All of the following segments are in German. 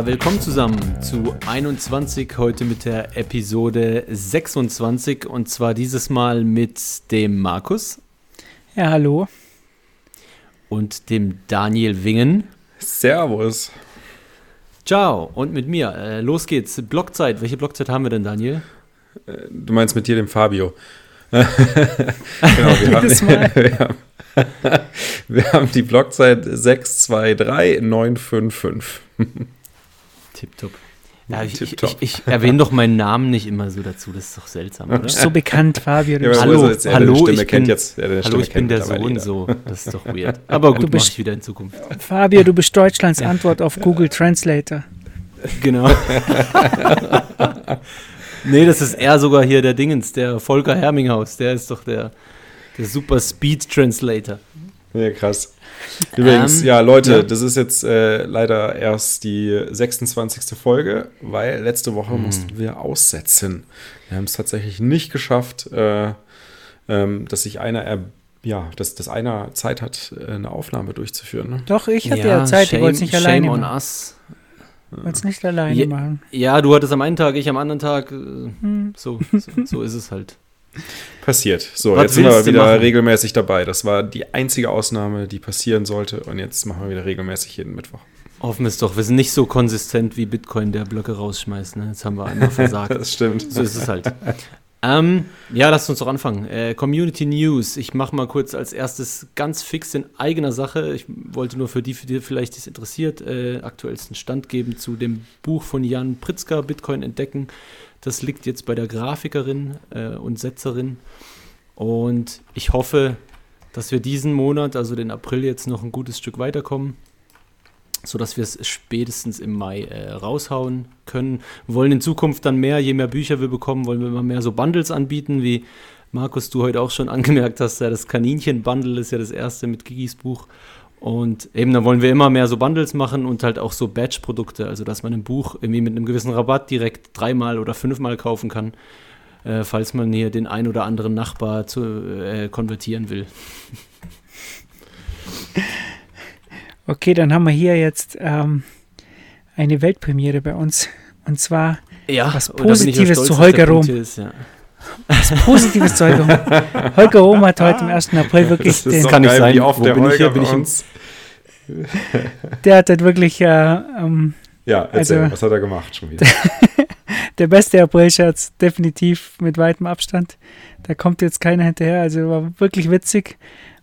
Ja, willkommen zusammen zu 21, heute mit der Episode 26 und zwar dieses Mal mit dem Markus. Ja, hallo. Und dem Daniel Wingen. Servus. Ciao. Und mit mir. Äh, los geht's. Blockzeit. Welche Blockzeit haben wir denn, Daniel? Äh, du meinst mit dir, dem Fabio. genau, wir haben, wir, haben, wir haben die Blockzeit 623955. Tipptopp. Ja, ich, ich, ich, ich, erwähne doch meinen Namen nicht immer so dazu, das ist doch seltsam, oder? So bekannt, Fabio. Ja, hallo, jetzt, hallo, ich bin, jetzt, hallo, ich bin der Sohn, so. Das ist doch weird. Aber gut, mach ich wieder in Zukunft. Fabio, du bist Deutschlands Antwort auf Google Translator. Genau. nee, das ist eher sogar hier der Dingens, der Volker Herminghaus. Der ist doch der, der super Speed Translator. Ja, krass. Übrigens, ähm, ja, Leute, ja. das ist jetzt äh, leider erst die 26. Folge, weil letzte Woche mhm. mussten wir aussetzen. Wir haben es tatsächlich nicht geschafft, äh, ähm, dass sich einer er ja, dass, dass einer Zeit hat, äh, eine Aufnahme durchzuführen. Ne? Doch, ich hatte ja, ja Zeit, shame, ich wollte es nicht alleine machen. us. Wollte es nicht alleine ja, machen. Ja, du hattest am einen Tag, ich am anderen Tag. Äh, hm. so, so, so ist es halt. Passiert. So, Was jetzt sind wir wieder machen? regelmäßig dabei. Das war die einzige Ausnahme, die passieren sollte. Und jetzt machen wir wieder regelmäßig jeden Mittwoch. Hoffen wir es doch. Wir sind nicht so konsistent wie Bitcoin, der Blöcke rausschmeißt. Ne? Jetzt haben wir einmal versagt. das stimmt. So ist es halt. ähm, ja, lasst uns doch anfangen. Äh, Community News. Ich mache mal kurz als erstes ganz fix in eigener Sache. Ich wollte nur für die, für die vielleicht das interessiert, äh, aktuellsten Stand geben zu dem Buch von Jan Pritzker, Bitcoin entdecken. Das liegt jetzt bei der Grafikerin äh, und Setzerin. Und ich hoffe, dass wir diesen Monat, also den April, jetzt noch ein gutes Stück weiterkommen, sodass wir es spätestens im Mai äh, raushauen können. Wir wollen in Zukunft dann mehr, je mehr Bücher wir bekommen, wollen wir immer mehr so Bundles anbieten, wie Markus, du heute auch schon angemerkt hast. Ja, das Kaninchen-Bundle ist ja das erste mit Gigis Buch. Und eben, dann wollen wir immer mehr so Bundles machen und halt auch so Batch-Produkte, also dass man ein Buch irgendwie mit einem gewissen Rabatt direkt dreimal oder fünfmal kaufen kann, äh, falls man hier den ein oder anderen Nachbar zu, äh, konvertieren will. Okay, dann haben wir hier jetzt ähm, eine Weltpremiere bei uns. Und zwar ja, was Positives zu Holger Rom. Ist, ja. Was Positives zu Holger Rom. Holger Rom hat heute am 1. April wirklich. Das, das kann nicht sein. Wie oft Wo der bin Holger ich hier? Bin ich uns? Der hat halt wirklich. Äh, ähm, ja, erzähl, also, was hat er gemacht schon wieder? der beste April-Scherz, definitiv mit weitem Abstand. Da kommt jetzt keiner hinterher. Also war wirklich witzig.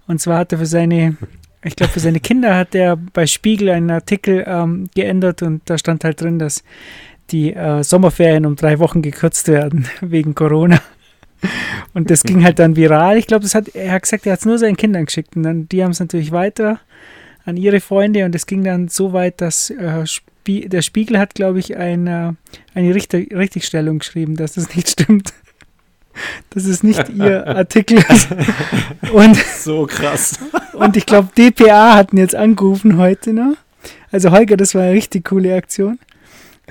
Und zwar hat er für seine, ich glaube, für seine Kinder hat er bei Spiegel einen Artikel ähm, geändert und da stand halt drin, dass die äh, Sommerferien um drei Wochen gekürzt werden wegen Corona. Und das ging halt dann viral. Ich glaube, das hat, er hat gesagt, er hat es nur seinen Kindern geschickt. Und dann, die haben es natürlich weiter an ihre Freunde und es ging dann so weit, dass äh, Spie der Spiegel hat, glaube ich, eine, eine Richter Richtigstellung geschrieben, dass das nicht stimmt. Das ist nicht ihr Artikel. und, so krass. Und ich glaube, DPA hatten jetzt angerufen heute noch. Also Holger, das war eine richtig coole Aktion.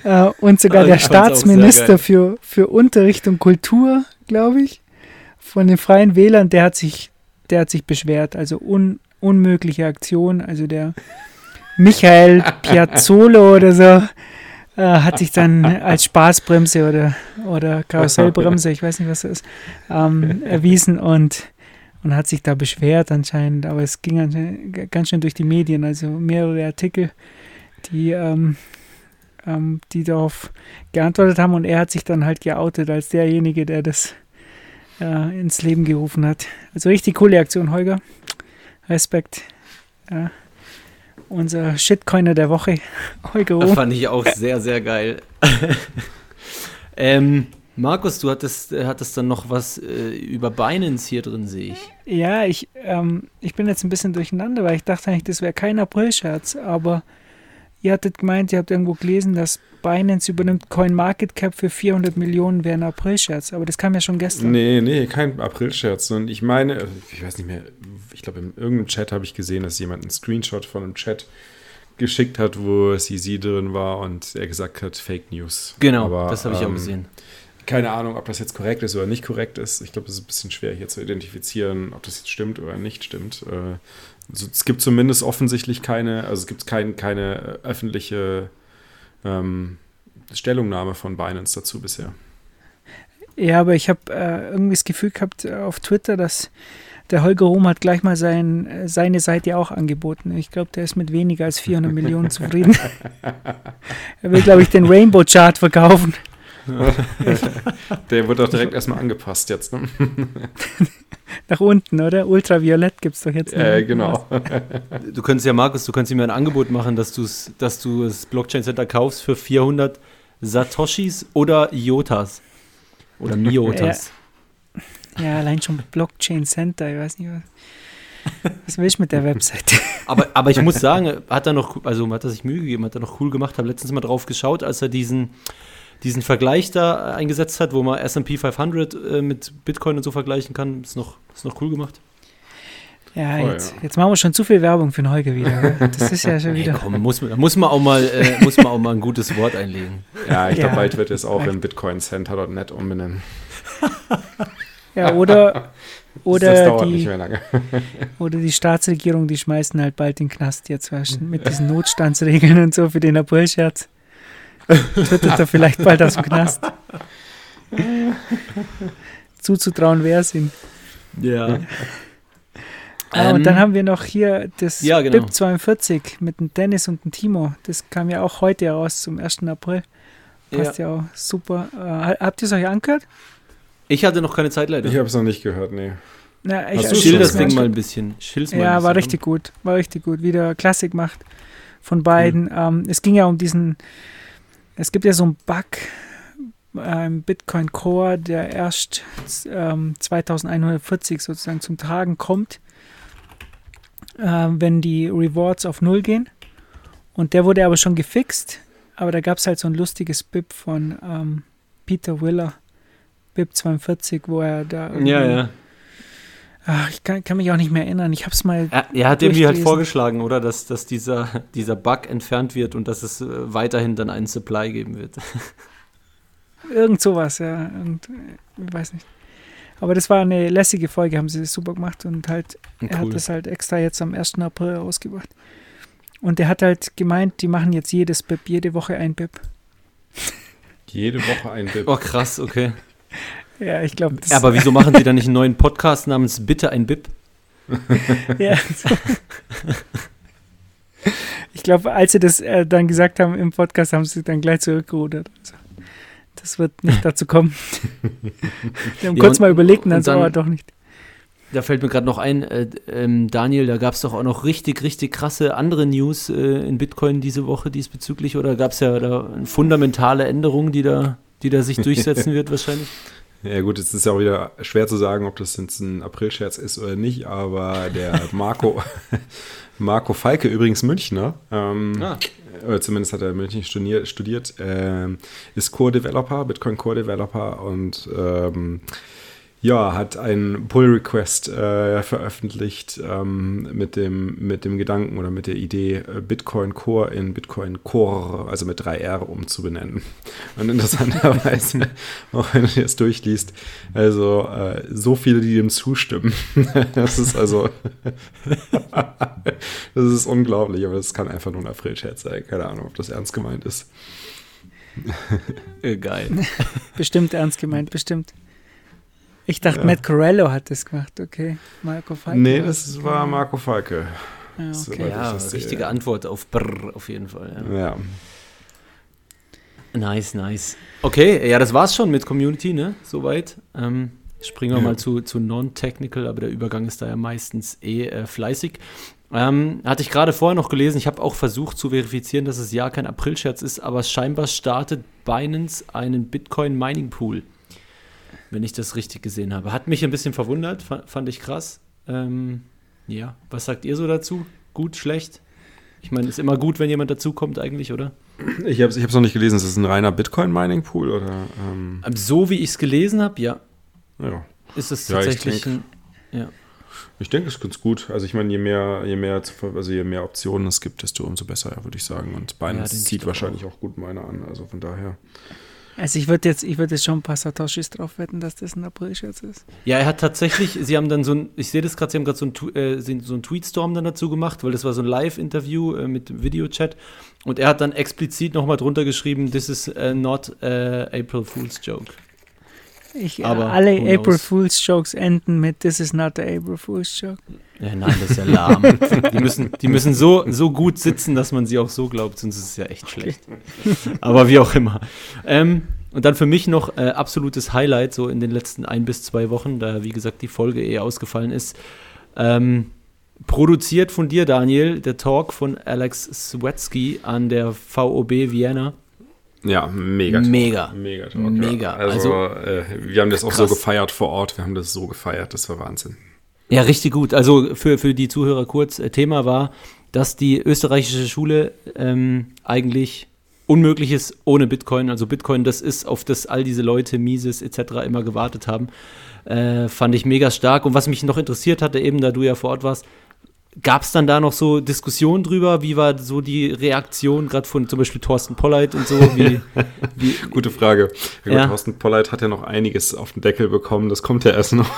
Äh, und sogar der Staatsminister für, für Unterricht und Kultur, glaube ich, von den Freien Wählern, der hat sich, der hat sich beschwert. Also un, unmögliche Aktion. Also der Michael Piazzolo oder so äh, hat sich dann als Spaßbremse oder, oder Karussellbremse, ich weiß nicht, was das ist, ähm, erwiesen und, und hat sich da beschwert anscheinend. Aber es ging ganz schön durch die Medien, also mehrere Artikel, die, ähm, ähm, die darauf geantwortet haben und er hat sich dann halt geoutet als derjenige, der das äh, ins Leben gerufen hat. Also richtig coole Aktion, Holger. Respekt. Ja. Unser Shitcoiner der Woche, Holger Das fand ich auch sehr, sehr geil. ähm, Markus, du hattest, äh, hattest dann noch was äh, über Binance hier drin, sehe ich. Ja, ich, ähm, ich bin jetzt ein bisschen durcheinander, weil ich dachte eigentlich, das wäre kein April-Scherz, aber ihr hattet gemeint, ihr habt irgendwo gelesen, dass Binance übernimmt CoinMarketCap für 400 Millionen wäre ein April-Scherz, aber das kam ja schon gestern. Nee, nee, kein April-Scherz. Und ich meine, ich weiß nicht mehr, ich glaube, in irgendeinem Chat habe ich gesehen, dass jemand einen Screenshot von einem Chat geschickt hat, wo CZ drin war und er gesagt hat, Fake News. Genau, Aber, das habe ich ähm, auch gesehen. Keine Ahnung, ob das jetzt korrekt ist oder nicht korrekt ist. Ich glaube, es ist ein bisschen schwer hier zu identifizieren, ob das jetzt stimmt oder nicht stimmt. Äh, es gibt zumindest offensichtlich keine, also es gibt kein, keine öffentliche ähm, Stellungnahme von Binance dazu bisher. Ja, aber ich habe äh, irgendwie das Gefühl gehabt äh, auf Twitter, dass der Holger Rom hat gleich mal sein, äh, seine Seite auch angeboten. Ich glaube, der ist mit weniger als 400 Millionen zufrieden. er will, glaube ich, den Rainbow Chart verkaufen. der wird doch direkt erstmal angepasst jetzt. Ne? Nach unten, oder? Ultraviolett gibt es doch jetzt. Äh, genau. Du könntest ja, Markus, du könntest ihm ein Angebot machen, dass, dass du das Blockchain Center kaufst für 400 Satoshis oder Iotas. Oder Miotas. Ja, ja allein schon Blockchain Center, ich weiß nicht was. Was will ich mit der Webseite? aber, aber ich muss sagen, hat er noch, also hat er sich Mühe gegeben, hat er noch cool gemacht, habe letztens mal drauf geschaut, als er diesen, diesen Vergleich da eingesetzt hat, wo man SP 500 äh, mit Bitcoin und so vergleichen kann. Ist noch, ist noch cool gemacht. Ja, oh, jetzt, ja. jetzt machen wir schon zu viel Werbung für den Holger wieder. Das ist ja schon wieder. Hey, komm, muss, muss, man auch mal, äh, muss man auch mal ein gutes Wort einlegen. Ja, ich glaube, ja. bald wird es auch in bitcoincenter.net umbenennen. Ja, oder, oder, das dauert die, nicht mehr lange. oder die Staatsregierung, die schmeißen halt bald den Knast jetzt mit diesen Notstandsregeln und so für den Aprilscherz. Twittert er vielleicht bald aus dem Knast. Zuzutrauen wäre es ihm. Ja. Ah, und dann ähm, haben wir noch hier das ja, genau. BIP 42 mit dem Dennis und dem Timo. Das kam ja auch heute heraus zum 1. April. Passt ja, ja auch super. Äh, habt ihr es euch angehört? Ich hatte noch keine Zeit leider. Ich habe es noch nicht gehört, nee. Na, ich, Hast du Schild das Ding mal ein bisschen. Schild's mal ja, war richtig gut. War richtig gut. Wieder Klassik macht von beiden. Mhm. Ähm, es ging ja um diesen, es gibt ja so einen Bug im Bitcoin Core, der erst ähm, 2140 sozusagen zum Tragen kommt äh, wenn die Rewards auf Null gehen. Und der wurde aber schon gefixt. Aber da gab es halt so ein lustiges BIP von ähm, Peter Willer, BIP 42, wo er da. Ja, ja. Ach, ich kann, kann, mich auch nicht mehr erinnern. Ich habe es mal. Er, er hat irgendwie halt vorgeschlagen, oder? Dass, dass dieser, dieser Bug entfernt wird und dass es äh, weiterhin dann einen Supply geben wird. Irgend sowas, ja. Und, ich weiß nicht. Aber das war eine lässige Folge, haben sie das super gemacht und halt, cool. er hat das halt extra jetzt am 1. April rausgebracht. Und er hat halt gemeint, die machen jetzt jedes BIP, jede Woche ein BIP. Jede Woche ein BIP. Oh, krass, okay. ja, ich glaube. Aber wieso machen sie dann nicht einen neuen Podcast namens Bitte ein BIP? ja. ich glaube, als sie das äh, dann gesagt haben im Podcast, haben sie dann gleich zurückgerudert. Also das wird nicht dazu kommen. Wir haben ja, kurz und, mal überlegt und dann, so, aber doch nicht. Da fällt mir gerade noch ein, äh, ähm, Daniel, da gab es doch auch noch richtig, richtig krasse andere News äh, in Bitcoin diese Woche diesbezüglich oder gab es ja da fundamentale Änderungen, die da, die da sich durchsetzen wird wahrscheinlich? Ja gut, es ist ja auch wieder schwer zu sagen, ob das jetzt ein April-Scherz ist oder nicht, aber der Marco, Marco Falke, übrigens Münchner, ähm, ah. oder zumindest hat er in München studiert, studiert äh, ist Core-Developer, Bitcoin Core-Developer und ähm, ja, hat einen Pull-Request äh, veröffentlicht ähm, mit, dem, mit dem Gedanken oder mit der Idee, äh, Bitcoin Core in Bitcoin Core, also mit 3R umzubenennen. Und interessanterweise, auch wenn du das durchliest, also äh, so viele, die dem zustimmen. das ist also, das ist unglaublich, aber das kann einfach nur ein April-Scherz sein. Keine Ahnung, ob das ernst gemeint ist. Geil. bestimmt ernst gemeint, bestimmt. Ich dachte, ja. Matt Corello hat das gemacht, okay. Marco Falke. Nee, das war Marco Falke. Ja, okay. ja richtige ja. Antwort auf Brr auf jeden Fall. Ja. ja. Nice, nice. Okay, ja, das war's schon mit Community, ne? Soweit. Ähm, springen wir mal zu, zu Non-Technical, aber der Übergang ist da ja meistens eh äh, fleißig. Ähm, hatte ich gerade vorher noch gelesen, ich habe auch versucht zu verifizieren, dass es ja kein April-Scherz ist, aber scheinbar startet Binance einen Bitcoin-Mining-Pool wenn ich das richtig gesehen habe. Hat mich ein bisschen verwundert, fand ich krass. Ähm, ja, was sagt ihr so dazu? Gut, schlecht? Ich meine, ist immer gut, wenn jemand dazukommt eigentlich, oder? Ich habe es ich noch nicht gelesen. Ist es ein reiner Bitcoin-Mining-Pool? oder? Ähm? ähm so wie ich es gelesen habe, ja. Ja. Ist es tatsächlich ja, ich denk, ein, ja. Ich denke, es ist ganz gut. Also ich meine, je mehr, je mehr, also je mehr Optionen es gibt, desto umso besser, würde ich sagen. Und Binance ja, zieht wahrscheinlich auch. auch gut meine an. Also von daher. Also ich würde jetzt, ich jetzt schon ein paar Satoshis drauf wetten, dass das ein April-Scherz ist. Ja, er hat tatsächlich, sie haben dann so ein, ich sehe das gerade, sie haben gerade so ein, äh, so ein Tweetstorm dann dazu gemacht, weil das war so ein Live-Interview äh, mit Videochat und er hat dann explizit nochmal drunter geschrieben, this is uh, not uh, April Fool's Joke. Ich, Aber alle April Fool's Jokes enden mit This is not the April Fool's Joke. Ja, nein, das ist ja lahm. die müssen, die müssen so, so gut sitzen, dass man sie auch so glaubt, sonst ist es ja echt schlecht. Aber wie auch immer. Ähm, und dann für mich noch äh, absolutes Highlight, so in den letzten ein bis zwei Wochen, da wie gesagt die Folge eher ausgefallen ist. Ähm, produziert von dir, Daniel, der Talk von Alex Swetsky an der VOB Vienna. Ja, mega. Mega. Mega. Talk, mega. Ja. Also, also äh, wir haben das auch so gefeiert vor Ort. Wir haben das so gefeiert. Das war Wahnsinn. Ja, richtig gut. Also für, für die Zuhörer kurz, äh, Thema war, dass die österreichische Schule ähm, eigentlich unmöglich ist ohne Bitcoin. Also Bitcoin, das ist, auf das all diese Leute, Mises etc. immer gewartet haben. Äh, fand ich mega stark. Und was mich noch interessiert hatte, eben da du ja vor Ort warst, Gab es dann da noch so Diskussionen drüber? Wie war so die Reaktion gerade von zum Beispiel Thorsten Polleit und so? Wie, wie, Gute Frage. Ja, ja. Thorsten Polleit hat ja noch einiges auf den Deckel bekommen. Das kommt ja erst noch.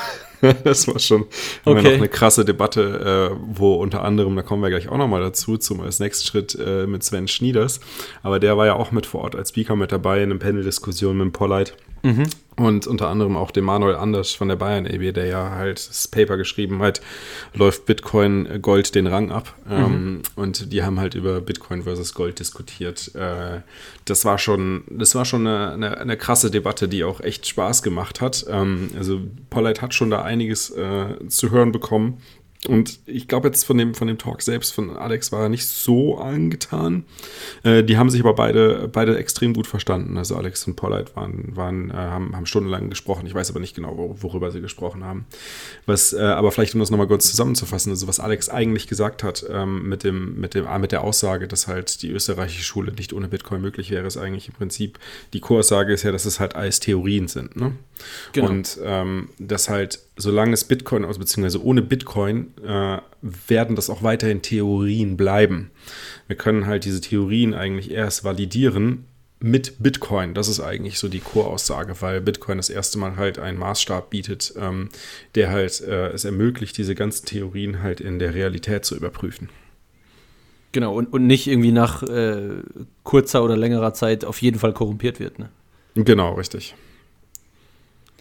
das war schon okay. noch eine krasse Debatte, äh, wo unter anderem, da kommen wir gleich auch nochmal dazu, zum als nächsten Schritt äh, mit Sven Schnieders. Aber der war ja auch mit vor Ort als Speaker mit dabei in einer Panel-Diskussion mit dem Polleit. Mhm. Und unter anderem auch dem Manuel Anders von der Bayern EB, der ja halt das Paper geschrieben hat, läuft Bitcoin Gold den Rang ab. Mhm. Ähm, und die haben halt über Bitcoin versus Gold diskutiert. Äh, das war schon, das war schon eine, eine, eine, krasse Debatte, die auch echt Spaß gemacht hat. Ähm, also Pollard hat schon da einiges äh, zu hören bekommen. Und ich glaube jetzt von dem, von dem Talk selbst von Alex war er nicht so angetan. Äh, die haben sich aber beide, beide extrem gut verstanden. Also Alex und Pollard waren, waren, äh, haben, haben stundenlang gesprochen. Ich weiß aber nicht genau, worüber sie gesprochen haben. Was, äh, aber vielleicht, um das nochmal kurz zusammenzufassen, also was Alex eigentlich gesagt hat ähm, mit, dem, mit, dem, mit der Aussage, dass halt die österreichische Schule nicht ohne Bitcoin möglich wäre, ist eigentlich im Prinzip, die Kurssage ist ja, dass es halt alles Theorien sind. Ne? Genau. Und ähm, dass halt, solange es Bitcoin, also beziehungsweise ohne Bitcoin, äh, werden das auch weiterhin Theorien bleiben. Wir können halt diese Theorien eigentlich erst validieren mit Bitcoin. Das ist eigentlich so die Core-Aussage, weil Bitcoin das erste Mal halt einen Maßstab bietet, ähm, der halt äh, es ermöglicht, diese ganzen Theorien halt in der Realität zu überprüfen. Genau, und, und nicht irgendwie nach äh, kurzer oder längerer Zeit auf jeden Fall korrumpiert wird. Ne? Genau, richtig.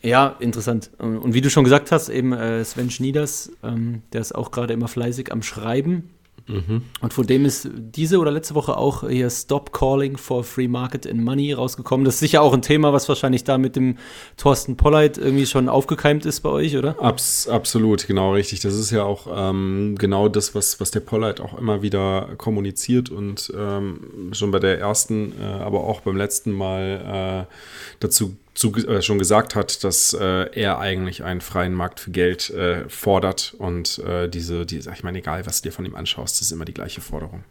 Ja, interessant. Und wie du schon gesagt hast, eben äh, Sven Schnieders, ähm, der ist auch gerade immer fleißig am Schreiben. Mhm. Und von dem ist diese oder letzte Woche auch hier Stop Calling for Free Market and Money rausgekommen. Das ist sicher auch ein Thema, was wahrscheinlich da mit dem Thorsten Polleit irgendwie schon aufgekeimt ist bei euch, oder? Abs absolut, genau richtig. Das ist ja auch ähm, genau das, was, was der Polleit auch immer wieder kommuniziert und ähm, schon bei der ersten, äh, aber auch beim letzten Mal äh, dazu zu, äh, schon gesagt hat, dass äh, er eigentlich einen freien Markt für Geld äh, fordert und äh, diese, diese, ich meine, egal was du dir von ihm anschaust, ist immer die gleiche Forderung.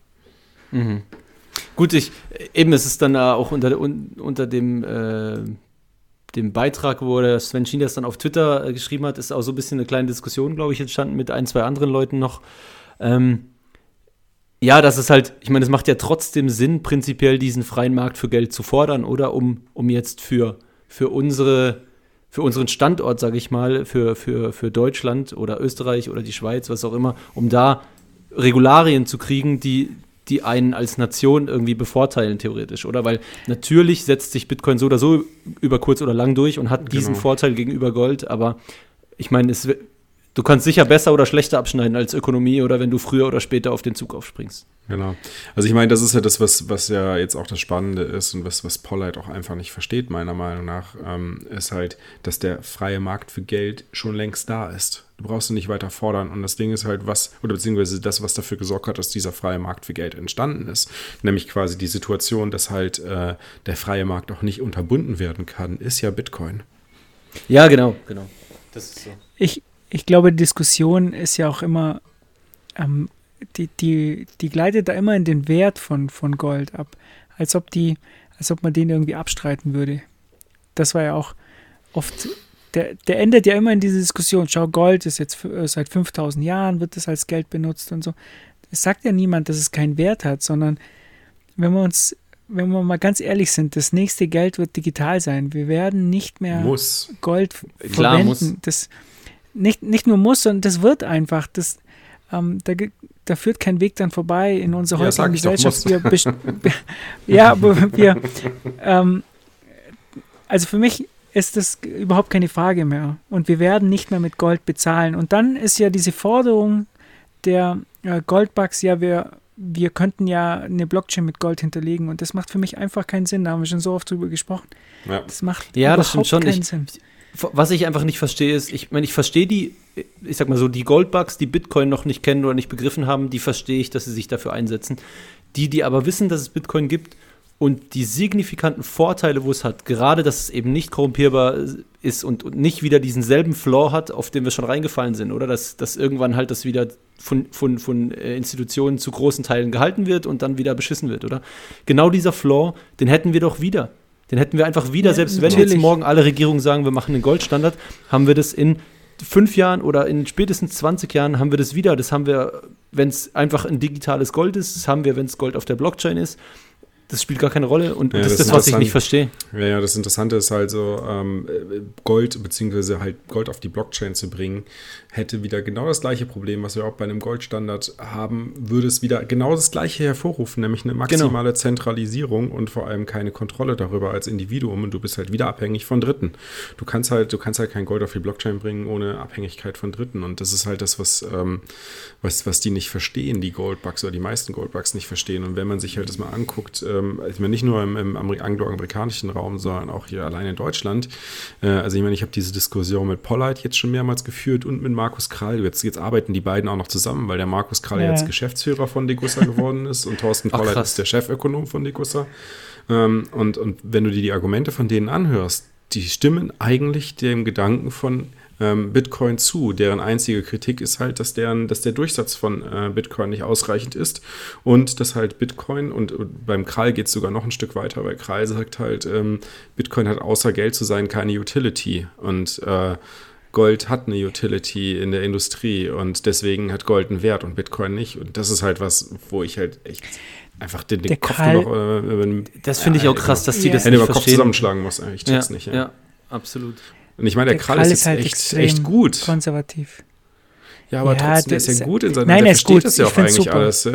Mhm. Gut, ich, eben, es ist dann auch unter, un, unter dem, äh, dem Beitrag, wo der Sven Schien das dann auf Twitter äh, geschrieben hat, ist auch so ein bisschen eine kleine Diskussion, glaube ich, entstanden mit ein, zwei anderen Leuten noch. Ähm, ja, das ist halt, ich meine, es macht ja trotzdem Sinn, prinzipiell diesen freien Markt für Geld zu fordern, oder? Um, um jetzt für für unsere für unseren Standort, sage ich mal, für, für, für Deutschland oder Österreich oder die Schweiz, was auch immer, um da Regularien zu kriegen, die, die einen als Nation irgendwie bevorteilen, theoretisch, oder? Weil natürlich setzt sich Bitcoin so oder so über kurz oder lang durch und hat genau. diesen Vorteil gegenüber Gold, aber ich meine, es du kannst sicher besser oder schlechter abschneiden als Ökonomie oder wenn du früher oder später auf den Zug aufspringst. Genau. Also ich meine, das ist ja das, was, was ja jetzt auch das Spannende ist und was, was Paul halt auch einfach nicht versteht, meiner Meinung nach, ähm, ist halt, dass der freie Markt für Geld schon längst da ist. Du brauchst ihn nicht weiter fordern. Und das Ding ist halt, was, oder beziehungsweise das, was dafür gesorgt hat, dass dieser freie Markt für Geld entstanden ist. Nämlich quasi die Situation, dass halt äh, der freie Markt auch nicht unterbunden werden kann, ist ja Bitcoin. Ja, genau, genau. Das ist so. Ich, ich glaube, die Diskussion ist ja auch immer, ähm, die, die, die gleitet da immer in den Wert von, von Gold ab, als ob die, als ob man den irgendwie abstreiten würde. Das war ja auch oft, der, der endet ja immer in diese Diskussion, schau, Gold ist jetzt für, seit 5000 Jahren, wird das als Geld benutzt und so. Es sagt ja niemand, dass es keinen Wert hat, sondern wenn wir uns wenn wir mal ganz ehrlich sind, das nächste Geld wird digital sein. Wir werden nicht mehr muss. Gold Klar, verwenden. Muss. Das nicht, nicht nur muss, sondern das wird einfach. Das, ähm, da, da führt kein Weg dann vorbei in unserer ja, heutigen Gesellschaft. Wir, ja, aber wir, ähm, also für mich ist das überhaupt keine Frage mehr. Und wir werden nicht mehr mit Gold bezahlen. Und dann ist ja diese Forderung der äh, Goldbugs, ja, wir, wir könnten ja eine Blockchain mit Gold hinterlegen. Und das macht für mich einfach keinen Sinn. Da haben wir schon so oft drüber gesprochen. Ja. Das macht ja, das stimmt schon. keinen ich, Sinn. Was ich einfach nicht verstehe, ist, ich meine, ich verstehe die, ich sag mal so, die Goldbugs, die Bitcoin noch nicht kennen oder nicht begriffen haben, die verstehe ich, dass sie sich dafür einsetzen. Die, die aber wissen, dass es Bitcoin gibt und die signifikanten Vorteile, wo es hat, gerade dass es eben nicht korrumpierbar ist und, und nicht wieder diesen selben Flaw hat, auf den wir schon reingefallen sind, oder? Dass, dass irgendwann halt das wieder von, von, von äh, Institutionen zu großen Teilen gehalten wird und dann wieder beschissen wird, oder? Genau dieser Flaw, den hätten wir doch wieder. Den hätten wir einfach wieder, ja, selbst wenn jetzt morgen alle Regierungen sagen, wir machen einen Goldstandard, haben wir das in fünf Jahren oder in spätestens 20 Jahren haben wir das wieder. Das haben wir, wenn es einfach ein digitales Gold ist, das haben wir, wenn es Gold auf der Blockchain ist das spielt gar keine Rolle und, ja, das, das ist das, was ich nicht verstehe. Ja, ja, das Interessante ist halt so, ähm, Gold beziehungsweise halt Gold auf die Blockchain zu bringen, hätte wieder genau das gleiche Problem, was wir auch bei einem Goldstandard haben, würde es wieder genau das gleiche hervorrufen, nämlich eine maximale genau. Zentralisierung und vor allem keine Kontrolle darüber als Individuum und du bist halt wieder abhängig von Dritten. Du kannst halt, du kannst halt kein Gold auf die Blockchain bringen ohne Abhängigkeit von Dritten und das ist halt das, was, ähm, was, was die nicht verstehen, die Goldbugs oder die meisten Goldbugs nicht verstehen und wenn man sich halt das mal anguckt, ähm, ich meine nicht nur im, im angloamerikanischen Raum, sondern auch hier allein in Deutschland, äh, also ich meine, ich habe diese Diskussion mit Pollard jetzt schon mehrmals geführt und mit Mark Markus Krall. Jetzt, jetzt arbeiten die beiden auch noch zusammen, weil der Markus Krall ja. jetzt Geschäftsführer von Degussa geworden ist und Thorsten Pollert ist der Chefökonom von Degussa. Ähm, und, und wenn du dir die Argumente von denen anhörst, die stimmen eigentlich dem Gedanken von ähm, Bitcoin zu. Deren einzige Kritik ist halt, dass, deren, dass der Durchsatz von äh, Bitcoin nicht ausreichend ist und dass halt Bitcoin und, und beim Krall geht es sogar noch ein Stück weiter, weil Krall sagt halt, ähm, Bitcoin hat außer Geld zu sein keine Utility und äh, Gold hat eine Utility in der Industrie und deswegen hat Gold einen Wert und Bitcoin nicht. Und das ist halt was, wo ich halt echt einfach den, den Kopf Karl, noch. Äh, das finde ich auch krass, dass die ja. das nicht über Kopf zusammenschlagen muss. Ich check's ja, nicht. Ja. ja, absolut. Und ich meine, der, der Krall, Krall, ist, halt echt, echt gut. Konservativ. Ja, aber ja, trotzdem ist er gut in seinem Nein, er ist gut. das ja auch eigentlich super. alles.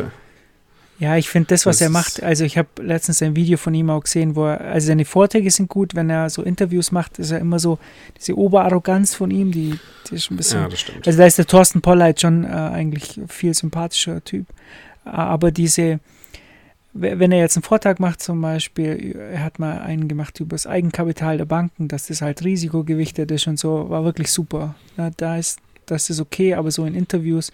Ja, ich finde das, was das er macht, also ich habe letztens ein Video von ihm auch gesehen, wo er, also seine Vorträge sind gut, wenn er so Interviews macht, ist er immer so, diese Oberarroganz von ihm, die, die ist schon ein bisschen. Ja, das stimmt. Also da ist der Thorsten Polleit schon äh, eigentlich viel sympathischer Typ. Aber diese, wenn er jetzt einen Vortrag macht, zum Beispiel, er hat mal einen gemacht über das Eigenkapital der Banken, dass das halt risikogewichtet ist und so, war wirklich super. Ja, da ist das ist okay, aber so in Interviews.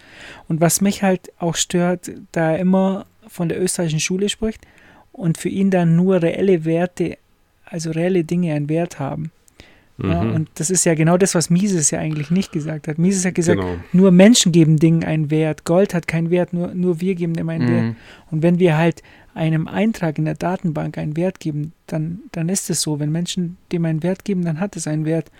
Und was mich halt auch stört, da er immer von der österreichischen Schule spricht und für ihn dann nur reelle Werte, also reelle Dinge einen Wert haben. Mhm. Ja, und das ist ja genau das, was Mises ja eigentlich nicht gesagt hat. Mises hat gesagt, genau. nur Menschen geben Dingen einen Wert. Gold hat keinen Wert, nur, nur wir geben dem einen mhm. Wert. Und wenn wir halt einem Eintrag in der Datenbank einen Wert geben, dann, dann ist es so. Wenn Menschen dem einen Wert geben, dann hat es einen Wert.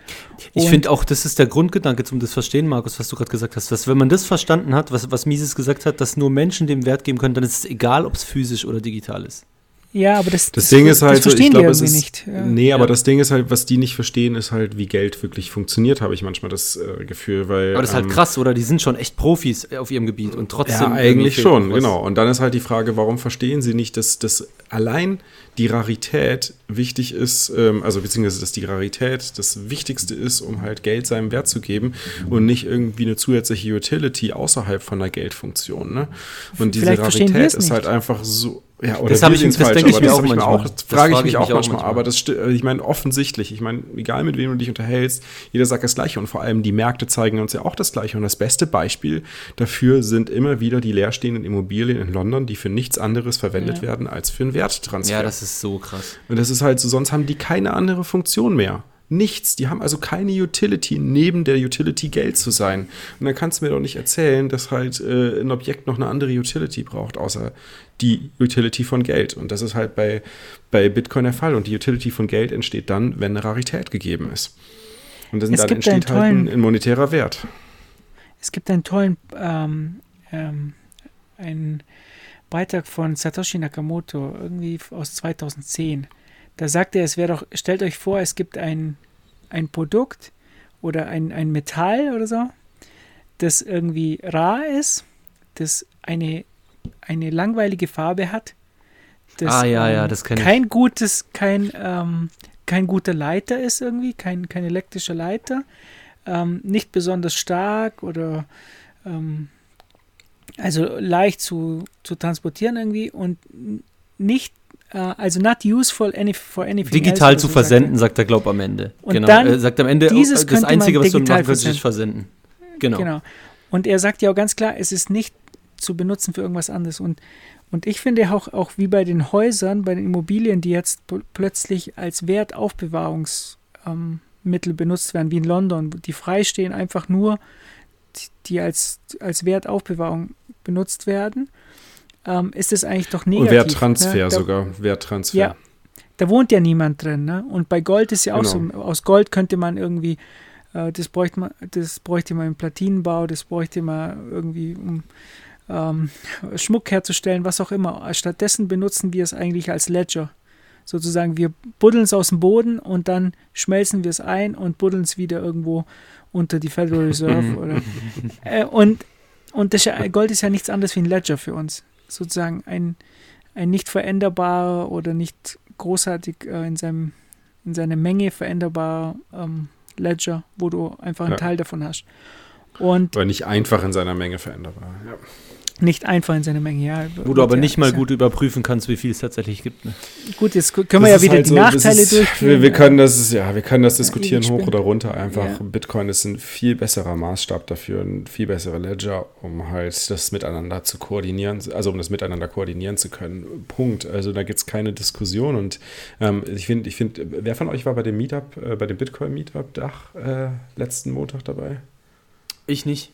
Und ich finde auch, das ist der Grundgedanke zum das Verstehen, Markus, was du gerade gesagt hast. Dass, wenn man das verstanden hat, was, was Mises gesagt hat, dass nur Menschen dem Wert geben können, dann ist es egal, ob es physisch oder digital ist. Ja, aber das, das, das Ding ist halt so, ich glaube, es ist. Nicht, ja. Nee, aber ja. das Ding ist halt, was die nicht verstehen, ist halt, wie Geld wirklich funktioniert, habe ich manchmal das äh, Gefühl. Weil, aber das ist halt ähm, krass, oder? Die sind schon echt Profis auf ihrem Gebiet und trotzdem. Ja, eigentlich schon, genau. Und dann ist halt die Frage, warum verstehen sie nicht, dass, dass allein die Rarität wichtig ist, ähm, also beziehungsweise dass die Rarität das Wichtigste ist, um halt Geld seinem Wert zu geben und nicht irgendwie eine zusätzliche Utility außerhalb von der Geldfunktion. Ne? Und diese Vielleicht Rarität ist halt einfach so. Ja, oder das habe ich, das falsch, denke ich mir auch manchmal. Auch, das frage ich mich auch manchmal, aber das ich meine offensichtlich, ich meine, egal mit wem du dich unterhältst, jeder sagt das Gleiche und vor allem die Märkte zeigen uns ja auch das Gleiche und das beste Beispiel dafür sind immer wieder die leerstehenden Immobilien in London, die für nichts anderes verwendet ja. werden als für einen Werttransfer. Ja, das ist so krass. Und das ist halt so, sonst haben die keine andere Funktion mehr. Nichts. Die haben also keine Utility, neben der Utility Geld zu sein. Und dann kannst du mir doch nicht erzählen, dass halt äh, ein Objekt noch eine andere Utility braucht, außer die Utility von Geld. Und das ist halt bei, bei Bitcoin der Fall. Und die Utility von Geld entsteht dann, wenn eine Rarität gegeben ist. Und das, dann entsteht halt ein, ein, monetärer Wert. Es gibt einen tollen, ähm, ähm, einen Beitrag von Satoshi Nakamoto, irgendwie aus 2010. Da sagt er, es wäre doch, stellt euch vor, es gibt ein, ein Produkt oder ein, ein Metall oder so, das irgendwie rar ist, das eine, eine langweilige Farbe hat, das ah, ja, ja, ähm, das kein ich. gutes, kein, ähm, kein guter Leiter ist irgendwie, kein, kein elektrischer Leiter, ähm, nicht besonders stark oder ähm, also leicht zu, zu transportieren irgendwie und nicht Uh, also not useful any, for anything Digital else, zu versenden, sagt er, glaub am Ende. Und genau. Dann er sagt am Ende, dieses das Einzige, was du machen kannst, ist versenden. Genau. genau. Und er sagt ja auch ganz klar, es ist nicht zu benutzen für irgendwas anderes. Und, und ich finde auch, auch wie bei den Häusern, bei den Immobilien, die jetzt plötzlich als Wertaufbewahrungsmittel ähm, benutzt werden, wie in London, die freistehen, einfach nur, die, die als, als Wertaufbewahrung benutzt werden ähm, ist es eigentlich doch negativ. Und Werttransfer ne? da, sogar, Werttransfer. Ja, da wohnt ja niemand drin. Ne? Und bei Gold ist ja auch genau. so, aus Gold könnte man irgendwie, äh, das, bräuchte man, das bräuchte man im Platinenbau, das bräuchte man irgendwie, um ähm, Schmuck herzustellen, was auch immer. Stattdessen benutzen wir es eigentlich als Ledger. Sozusagen, wir buddeln es aus dem Boden und dann schmelzen wir es ein und buddeln es wieder irgendwo unter die Federal Reserve. oder, äh, und und das Gold ist ja nichts anderes wie ein Ledger für uns sozusagen ein, ein nicht veränderbarer oder nicht großartig äh, in, seinem, in seiner Menge veränderbarer ähm, Ledger, wo du einfach einen ja. Teil davon hast. Und Weil nicht einfach in seiner Menge veränderbar. Ja nicht einfach in seine Menge, ja. Wo du aber ja, nicht mal gut überprüfen kannst, wie viel es tatsächlich gibt. Ne? Gut, jetzt können wir das ja wieder halt die so, Nachteile ist, durchführen. Wir, wir, können das, ja, wir können das diskutieren hoch oder runter. Einfach ja. Bitcoin ist ein viel besserer Maßstab dafür, ein viel besserer Ledger, um halt das miteinander zu koordinieren, also um das miteinander koordinieren zu können. Punkt. Also da gibt es keine Diskussion. Und ähm, ich finde, ich finde, wer von euch war bei dem Meetup, äh, bei dem Bitcoin-Meetup-Dach äh, letzten Montag dabei? Ich nicht.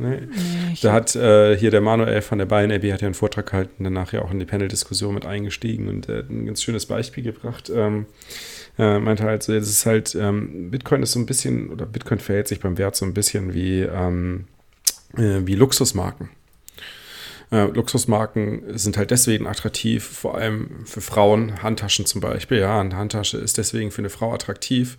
Nee. nee da hat äh, hier der Manuel von der Bayern Abbey hat ja einen Vortrag gehalten, danach ja auch in die Panel-Diskussion mit eingestiegen und äh, ein ganz schönes Beispiel gebracht. Ähm, äh, meinte halt so, jetzt ist halt, ähm, Bitcoin ist so ein bisschen, oder Bitcoin verhält sich beim Wert so ein bisschen wie, ähm, äh, wie Luxusmarken. Äh, Luxusmarken sind halt deswegen attraktiv, vor allem für Frauen, Handtaschen zum Beispiel. Ja, eine Handtasche ist deswegen für eine Frau attraktiv,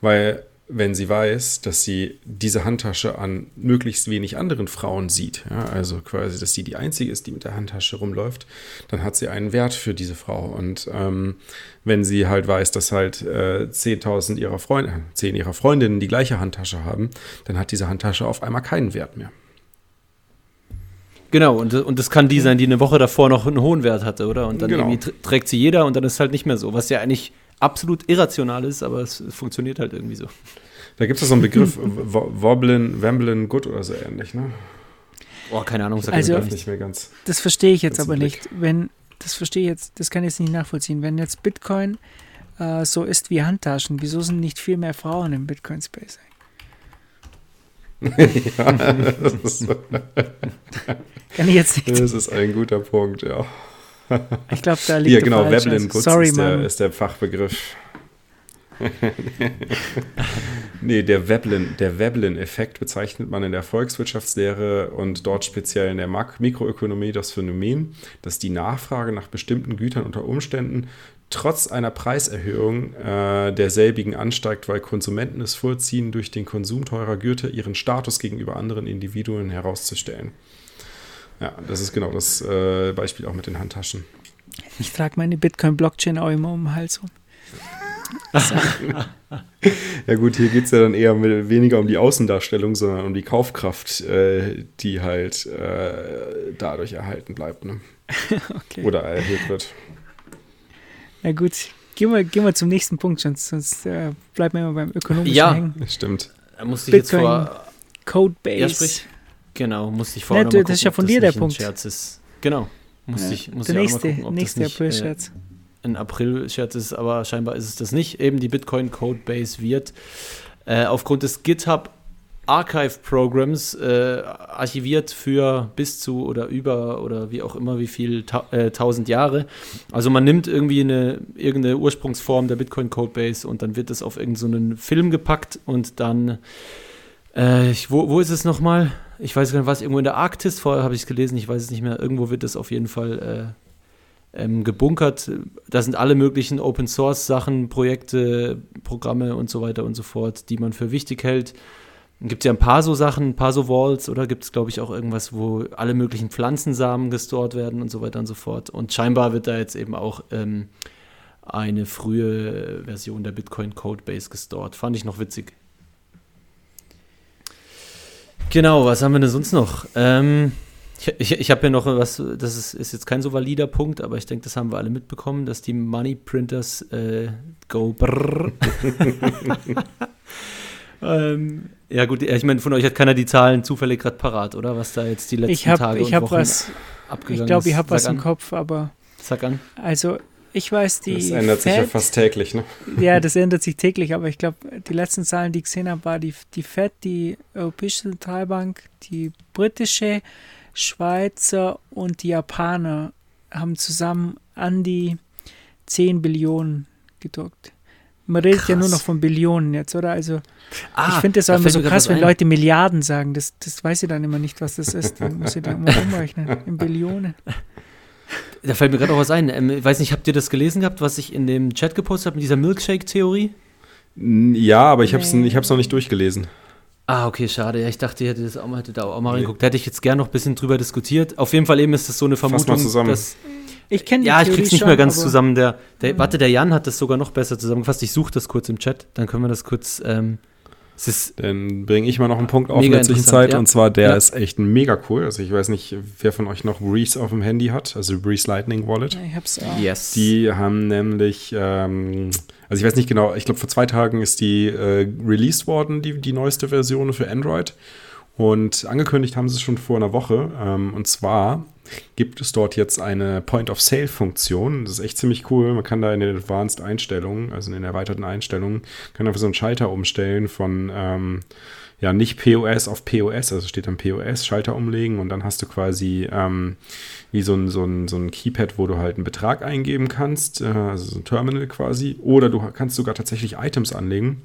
weil wenn sie weiß, dass sie diese Handtasche an möglichst wenig anderen Frauen sieht, ja, also quasi, dass sie die einzige ist, die mit der Handtasche rumläuft, dann hat sie einen Wert für diese Frau. Und ähm, wenn sie halt weiß, dass halt äh, 10.000 ihrer Freunde, 10 ihrer Freundinnen die gleiche Handtasche haben, dann hat diese Handtasche auf einmal keinen Wert mehr. Genau, und, und das kann die sein, die eine Woche davor noch einen hohen Wert hatte, oder? Und dann genau. irgendwie trägt sie jeder und dann ist halt nicht mehr so, was ja eigentlich absolut irrational ist, aber es, funktioniert halt irgendwie so. Da gibt es so einen Begriff, Wobblin, Wamblin, Good oder so ähnlich, ne? Oh, keine Ahnung, sag also, ich nicht mehr ganz. Das verstehe ich jetzt aber nicht. Wenn, das verstehe ich jetzt, das kann ich jetzt nicht nachvollziehen. Wenn jetzt Bitcoin äh, so ist wie Handtaschen, wieso sind nicht viel mehr Frauen im Bitcoin-Space? ja, das ist, kann ich jetzt nicht. Das ist ein guter Punkt, ja. Ich glaube, da liegt Ja, genau, Weblin Sorry, ist, der, ist der Fachbegriff. nee, der Veblen, der Veblen-Effekt bezeichnet man in der Volkswirtschaftslehre und dort speziell in der Mikroökonomie das Phänomen, dass die Nachfrage nach bestimmten Gütern unter Umständen trotz einer Preiserhöhung äh, derselbigen ansteigt, weil Konsumenten es vorziehen, durch den Konsum teurer Güter ihren Status gegenüber anderen Individuen herauszustellen. Ja, das ist genau das äh, Beispiel auch mit den Handtaschen. Ich trage meine Bitcoin-Blockchain auch immer um den Hals rum. ja gut, hier geht es ja dann eher weniger um die Außendarstellung, sondern um die Kaufkraft, äh, die halt äh, dadurch erhalten bleibt. Ne? okay. Oder erhöht wird. Na gut, gehen wir, gehen wir zum nächsten Punkt, sonst, sonst äh, bleiben wir immer beim ökonomischen ja, hängen. Ja, stimmt. Da musste ich Bitcoin jetzt vor... Codebase. Ja, sprich. Genau, musste ich vorher ja, du, Das ist ja von dir der Punkt. Scherz ist. Genau. Musste ja, ich, musste der ich nächste, gucken, nächste April-Scherz. Äh, ein April-Scherz ist, aber scheinbar ist es das nicht. Eben die Bitcoin Codebase wird äh, aufgrund des GitHub Archive Programs äh, archiviert für bis zu oder über oder wie auch immer wie viel ta äh, tausend Jahre. Also man nimmt irgendwie eine irgendeine Ursprungsform der Bitcoin Codebase und dann wird es auf irgendeinen so Film gepackt und dann äh, ich, wo, wo ist es nochmal? Ich weiß gar nicht was, irgendwo in der Arktis, vorher habe ich es gelesen, ich weiß es nicht mehr, irgendwo wird es auf jeden Fall äh, ähm, gebunkert. Da sind alle möglichen Open Source Sachen, Projekte, Programme und so weiter und so fort, die man für wichtig hält. Gibt es ja ein paar so Sachen, ein paar so Walls oder gibt es, glaube ich, auch irgendwas, wo alle möglichen Pflanzensamen gestort werden und so weiter und so fort. Und scheinbar wird da jetzt eben auch ähm, eine frühe Version der Bitcoin Codebase gestort. Fand ich noch witzig. Genau, was haben wir denn sonst noch? Ähm, ich ich, ich habe ja noch was, das ist, ist, jetzt kein so valider Punkt, aber ich denke, das haben wir alle mitbekommen, dass die Money Printers äh, go brrr. ähm, ja gut, ich meine, von euch hat keiner die Zahlen zufällig gerade parat, oder? Was da jetzt die letzten ich hab, Tage ich und Wochen was, abgegangen Ich glaube, ich ist. habe was Sag im an. Kopf, aber Sag an. also ich weiß, die Das ändert sich ja Fed- fast täglich, ne? Ja, das ändert sich täglich, aber ich glaube, die letzten Zahlen, die ich gesehen habe, war die, die FED, die Europäische Zentralbank, die britische, Schweizer und die Japaner haben zusammen an die 10 Billionen gedruckt. Man redet ja nur Krass. noch von Billionen jetzt, oder? Also Ah, ich finde das da auch immer so krass, wenn. Leute Milliarden sagen. Das, das weiß ich dann immer nicht, was das ist. Dann muss ich da immer umrechnen. In Billionen. Da fällt mir gerade auch was ein. Ähm, ich weiß nicht, habt ihr das gelesen gehabt, was ich in dem Chat gepostet habe mit dieser Milkshake-Theorie? N- Ja, aber ich habe es Nee. ich hab's noch nicht durchgelesen. Ah, okay, schade. Ja, ich dachte, ihr hättet das auch mal, hättet da auch mal reingeguckt. Da hätte ich jetzt gern noch ein bisschen drüber diskutiert. Auf jeden Fall eben ist das so eine mal Vermutung, zusammen. dass. Ich kenne Ja, ich Theorie krieg's nicht schon, mehr ganz zusammen. Der, der, Mhm. Warte, der Jan hat das sogar noch besser zusammengefasst. Ich suche das kurz im Chat, dann können wir das kurz. Ähm, Dann bringe ich mal noch einen Punkt auf in der Zwischenzeit. ja. Und zwar, der Ja. ist echt mega cool. Also ich weiß nicht, wer von euch noch Breeze auf dem Handy hat, also Breeze Lightning Wallet. Ich hab's auch. yes. Die haben nämlich, ähm, also ich weiß nicht genau, ich glaube vor zwei Tagen ist die äh, released worden, die, die neueste Version für Android. Und angekündigt haben sie es schon vor einer Woche. Ähm, und zwar gibt es dort jetzt eine Point-of-Sale-Funktion. Das ist echt ziemlich cool. Man kann da in den Advanced Einstellungen, also in den erweiterten Einstellungen, kann einfach so einen Schalter umstellen von ähm, ja nicht POS auf POS, also steht dann POS, Schalter umlegen und dann hast du quasi ähm, wie so ein, so, ein, so ein Keypad, wo du halt einen Betrag eingeben kannst, äh, also so ein Terminal quasi, oder du kannst sogar tatsächlich Items anlegen.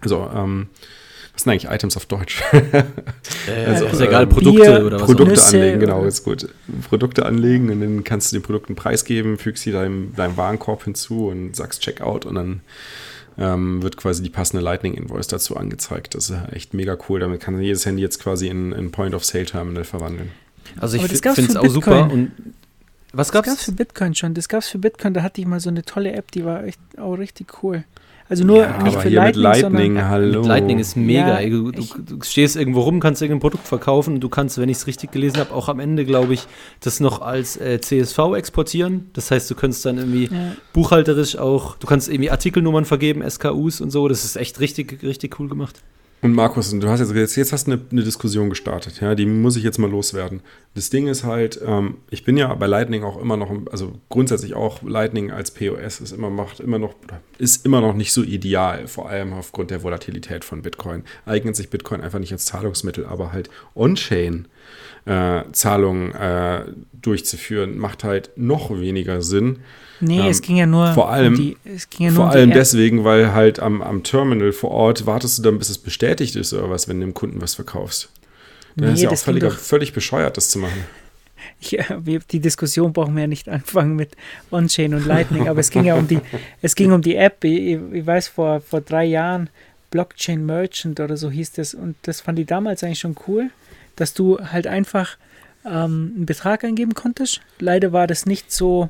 Also, ähm, was sind eigentlich Items auf Deutsch? äh, also, ist egal, ähm, Produkte Bier, oder was auch Produkte Nüsse anlegen, genau, ist gut. Produkte anlegen und dann kannst du den Produkten einen Preis geben, fügst sie deinem, deinem Warenkorb hinzu und sagst Checkout und dann ähm, wird quasi die passende Lightning Invoice dazu angezeigt. Das ist echt mega cool. Damit kann jedes Handy jetzt quasi in ein Point-of-Sale-Terminal verwandeln. Also ich finde gab's es für auch super. Bitcoin. Und was Das gab's? gab's für Bitcoin schon. Das gab's für Bitcoin. Da hatte ich mal so eine tolle App, die war echt auch richtig cool. Also nur Ja, nicht aber für hier mit Lightning, Lightning, sondern hallo. Mit Lightning ist mega. Ja, ey. du, ich- du, du stehst irgendwo rum, kannst irgendein Produkt verkaufen und du kannst, wenn ich es richtig gelesen habe, auch am Ende, glaube ich, das noch als äh, CSV exportieren. Das heißt, du kannst dann irgendwie ja, buchhalterisch auch, du kannst irgendwie Artikelnummern vergeben, SKUs und so. Das ist echt richtig, richtig cool gemacht. Und Markus, du hast jetzt, jetzt, hast eine, eine Diskussion gestartet, ja, die muss ich jetzt mal loswerden. Das Ding ist halt, ähm, ich bin ja bei Lightning auch immer noch, also grundsätzlich auch Lightning als POS ist immer macht immer noch ist immer noch nicht so ideal, vor allem aufgrund der Volatilität von Bitcoin. Eignet sich Bitcoin einfach nicht als Zahlungsmittel, aber halt On-Chain äh, Zahlungen äh, durchzuführen macht halt noch weniger Sinn. nee, Ähm, es ging ja nur vor allem- um die, es ging ja nur Vor um allem deswegen, weil halt am, am Terminal vor Ort wartest du dann, bis es bestätigt ist oder was, wenn du dem Kunden was verkaufst. Dann Nee, ist ja auch völlig, völlig bescheuert, das zu machen. Ja, wir, die Diskussion brauchen wir ja nicht anfangen mit On-Chain und Lightning, aber es ging ja um die, es ging um die App. Ich, ich weiß, vor, vor drei Jahren Blockchain Merchant oder so hieß das und das fand ich damals eigentlich schon cool, dass du halt einfach ähm, einen Betrag eingeben konntest. Leider war das nicht so,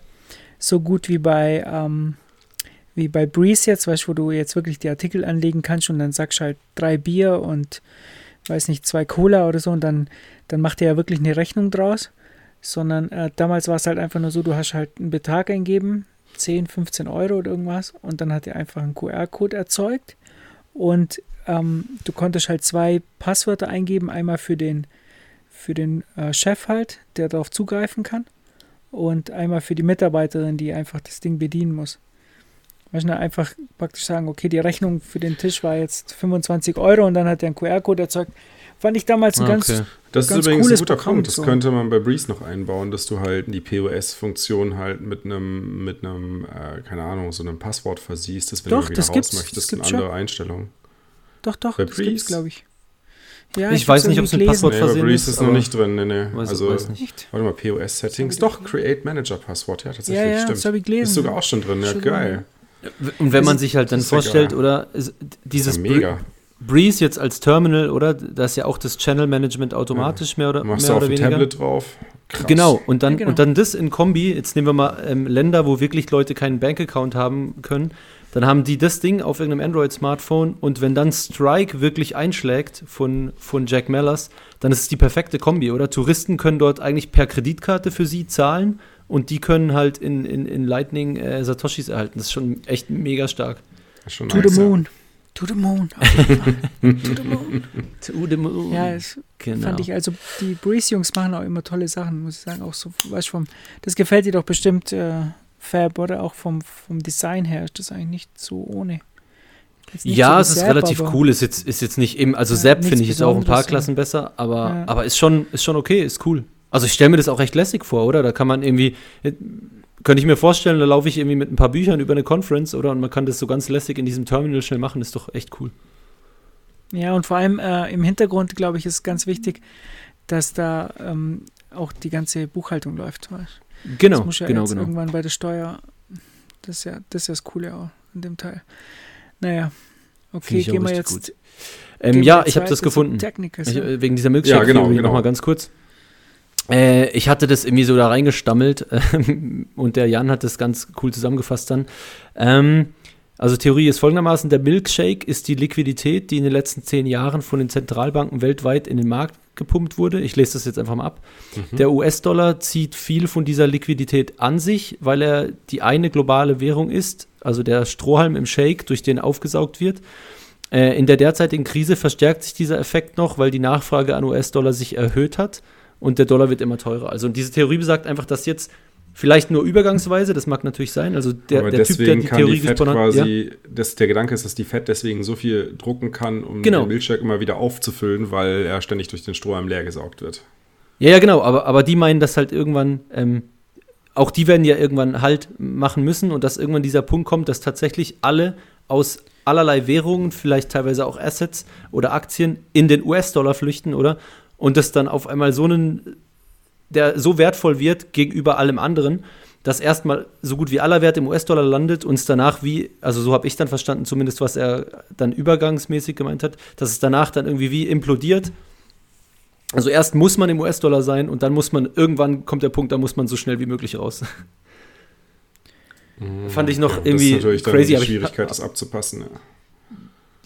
so gut wie bei, ähm, wie bei Breeze jetzt, weißt wo du jetzt wirklich die Artikel anlegen kannst und dann sagst halt drei Bier und weiß nicht, zwei Cola oder so und dann, dann macht er ja wirklich eine Rechnung draus sondern äh, damals war es halt einfach nur so, du hast halt einen Betrag eingeben, 10, 15 Euro oder irgendwas und dann hat er einfach einen QR-Code erzeugt und ähm, du konntest halt zwei Passwörter eingeben, einmal für den, für den äh, Chef halt, der darauf zugreifen kann und einmal für die Mitarbeiterin, die einfach das Ding bedienen muss. Weißt du, einfach praktisch sagen, okay, die Rechnung für den Tisch war jetzt 25 Euro und dann hat er einen QR-Code erzeugt. Fand ich damals ein Ah, ganz okay. Das Ganz ist übrigens ein guter Programm, Punkt. Das so. könnte man bei Breeze noch einbauen, dass du halt die POS-Funktion halt mit einem, mit einem, äh, keine Ahnung, so einem Passwort versiehst, dass wenn Doch, du wieder das raus gibt's, das möchtest, gibt's eine andere Einstellung. Doch, doch, Bei das gibt's, Breeze? glaube ich. Ja, ich, ich weiß nicht, ob es mit Passwort nee, versehen Breeze ist. noch nicht drin. Nee, nee. Weiß, also, weiß nicht. warte mal, POS-Settings. Doch, Create Manager Passwort. Ja, tatsächlich. Ja, ja, stimmt. das habe ich gelesen. Ist sogar auch schon drin. Ja, geil. Und wenn man sich halt dann vorstellt, geil. oder dieses mega. Breeze jetzt als Terminal, oder? Da ist ja auch das Channel Management automatisch ja. mehr oder, Machst mehr du auf oder weniger. Tablet drauf. Krass. Genau, und dann, Ja, genau. und dann das in Kombi, jetzt nehmen wir mal ähm, Länder, wo wirklich Leute keinen Bankaccount haben können, dann haben die das Ding auf irgendeinem Android-Smartphone und wenn dann Strike wirklich einschlägt von, von Jack Mellers, dann ist es die perfekte Kombi, oder? Touristen können dort eigentlich per Kreditkarte für sie zahlen und die können halt in, in, in Lightning äh, Satoshis erhalten. Das ist schon echt mega stark. Schon To nice, the ja. moon. To the moon. Auf jeden Fall. to the moon. To the moon. Ja, es genau. fand ich, also die Breeze-Jungs machen auch immer tolle Sachen, muss ich sagen. Auch so, weißt du, vom, das gefällt dir doch bestimmt äh, Fab, oder? Auch vom, vom Design her ist das eigentlich nicht so ohne. Nicht Ja, so es ist Zap, relativ cool. Ist jetzt, ist jetzt nicht eben, also Ja, Sepp finde ich ist auch ein paar Besonderes, ja. Klassen besser, aber, Ja. aber ist, schon, ist schon okay, ist cool. Also ich stelle mir das auch recht lässig vor, oder? Da kann man irgendwie, könnte ich mir vorstellen, da laufe ich irgendwie mit ein paar Büchern über eine Conference, oder? Und man kann das so ganz lässig in diesem Terminal schnell machen, ist doch echt cool. Ja, und vor allem äh, im Hintergrund, glaube ich, ist ganz wichtig, dass da ähm, auch die ganze Buchhaltung läuft. Weißt? Genau, das muss ja genau, jetzt genau. irgendwann bei der Steuer, das ist ja das, ist ja das Coole auch an dem Teil. Naja, okay, gehen wir jetzt. gut. Ähm, ja, ich habe das gefunden. Technicals, Ich, äh, wegen dieser Milkshake Ja, genau, genau. noch mal ganz kurz. Äh, ich hatte das irgendwie so da reingestammelt ähm, und der Jan hat das ganz cool zusammengefasst dann. Ähm, also Theorie ist folgendermaßen, der Milkshake ist die Liquidität, die in den letzten zehn Jahren von den Zentralbanken weltweit in den Markt gepumpt wurde. Ich lese das jetzt einfach mal ab. Mhm. Der US-Dollar zieht viel von dieser Liquidität an sich, weil er die eine globale Währung ist, also der Strohhalm im Shake, durch den aufgesaugt wird. Äh, in der derzeitigen Krise verstärkt sich dieser Effekt noch, weil die Nachfrage an US-Dollar sich erhöht hat und der Dollar wird immer teurer. Also und diese Theorie besagt einfach, dass jetzt vielleicht nur übergangsweise, das mag natürlich sein, also der, Aber der Typ, der deswegen die Theorie die gesponnen hat, ja, quasi, das, der Gedanke ist, dass die Fed deswegen so viel drucken kann, um Genau. den Milchshake immer wieder aufzufüllen, weil er ständig durch den Strohhalm leer gesaugt wird. ja, ja, genau, aber, aber die meinen, dass halt irgendwann, ähm, auch die werden ja irgendwann Halt machen müssen und dass irgendwann dieser Punkt kommt, dass tatsächlich alle aus allerlei Währungen, vielleicht teilweise auch Assets oder Aktien in den US-Dollar flüchten, oder? Und das dann auf einmal so einen, der so wertvoll wird gegenüber allem anderen, dass erstmal so gut wie aller Wert im US-Dollar landet und es danach wie, also so habe ich dann verstanden, zumindest was er dann übergangsmäßig gemeint hat, dass es danach dann irgendwie wie implodiert. Also erst muss man im US-Dollar sein und dann muss man, irgendwann kommt der Punkt, da muss man so schnell wie möglich raus. Fand ich noch Ja, irgendwie das ist natürlich dann crazy, die aber ich- Schwierigkeit, das abzupassen. Ja.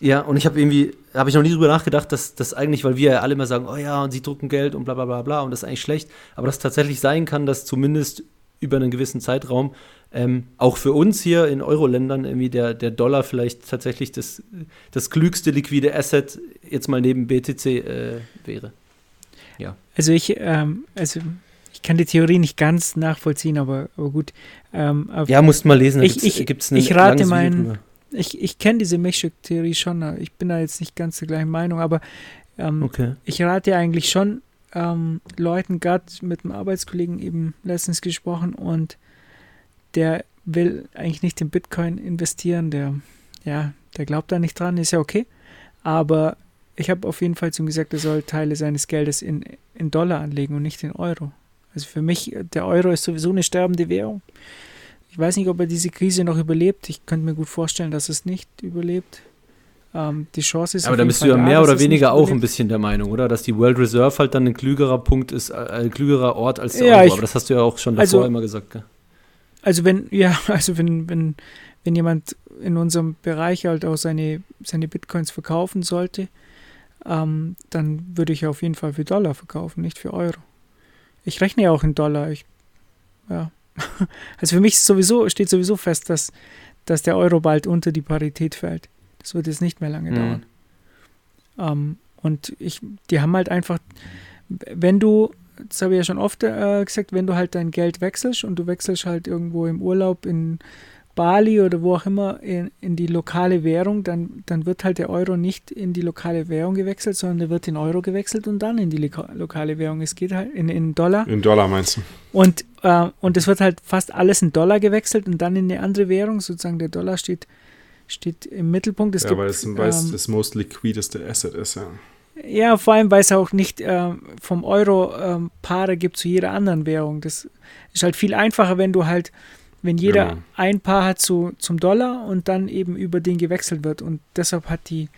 Ja, und ich habe irgendwie, habe ich noch nie drüber nachgedacht, dass das eigentlich, weil wir ja alle immer sagen, oh ja, und sie drucken Geld und bla bla bla bla und das ist eigentlich schlecht, aber das tatsächlich sein kann, dass zumindest über einen gewissen Zeitraum ähm, auch für uns hier in Euro-Ländern irgendwie der, der Dollar vielleicht tatsächlich das, das klügste liquide Asset jetzt mal neben BTC äh, wäre. Also ich, ähm, also ich kann die Theorie nicht ganz nachvollziehen, aber, aber gut. Ähm, Ja, musst mal lesen, da Ich- gibt's, ich- gibt's ich rate meinen-. Ich ich kenne diese Milchshake-Theorie schon, ich bin da jetzt nicht ganz der gleichen Meinung, aber ähm, Okay. ich rate eigentlich schon ähm, Leuten, gerade mit einem Arbeitskollegen eben letztens gesprochen und der will eigentlich nicht in Bitcoin investieren, der, ja, der glaubt da nicht dran, ist ja okay, aber ich habe auf jeden Fall zu ihm gesagt, er soll Teile seines Geldes in, in Dollar anlegen und nicht in Euro. Also für mich, der Euro ist sowieso eine sterbende Währung. Ich weiß nicht, ob er diese Krise noch überlebt. Ich könnte mir gut vorstellen, dass es nicht überlebt. Ähm, die Chance ist Aber da bist du ja da, mehr dass oder weniger auch ein bisschen der Meinung, oder? Dass die World Reserve halt dann ein klügerer Punkt ist, äh, ein klügerer Ort als der Ja, Euro. ich- Aber das hast du ja auch schon davor also- immer gesagt. Gell? Also wenn, ja, also wenn, wenn, wenn jemand in unserem Bereich halt auch seine, seine Bitcoins verkaufen sollte, ähm, dann würde ich auf jeden Fall für Dollar verkaufen, nicht für Euro. Ich rechne ja auch in Dollar. Ich, ja. Also für mich sowieso, steht sowieso fest, dass, dass der Euro bald unter die Parität fällt. Das wird jetzt nicht mehr lange Mhm. dauern. Ähm, und ich, die haben halt einfach, wenn du, das habe ich ja schon oft äh, gesagt, wenn du halt dein Geld wechselst und du wechselst halt irgendwo im Urlaub in Bali oder wo auch immer in, in die lokale Währung, dann, dann wird halt der Euro nicht in die lokale Währung gewechselt, sondern der wird in Euro gewechselt und dann in die loka- lokale Währung. Es geht halt in, in Dollar. In Dollar meinst du? Und, äh, und es wird halt fast alles in Dollar gewechselt und dann in eine andere Währung. Sozusagen der Dollar steht, steht im Mittelpunkt. Es ja, gibt, weil es ähm, das most liquideste Asset ist, ja. Ja, vor allem, weil es auch nicht äh, vom Euro äh, Paare gibt zu jeder anderen Währung. Das ist halt viel einfacher, wenn du halt, wenn jeder genau. ein Paar hat zu, zum Dollar und dann eben über den gewechselt wird. Und deshalb hat die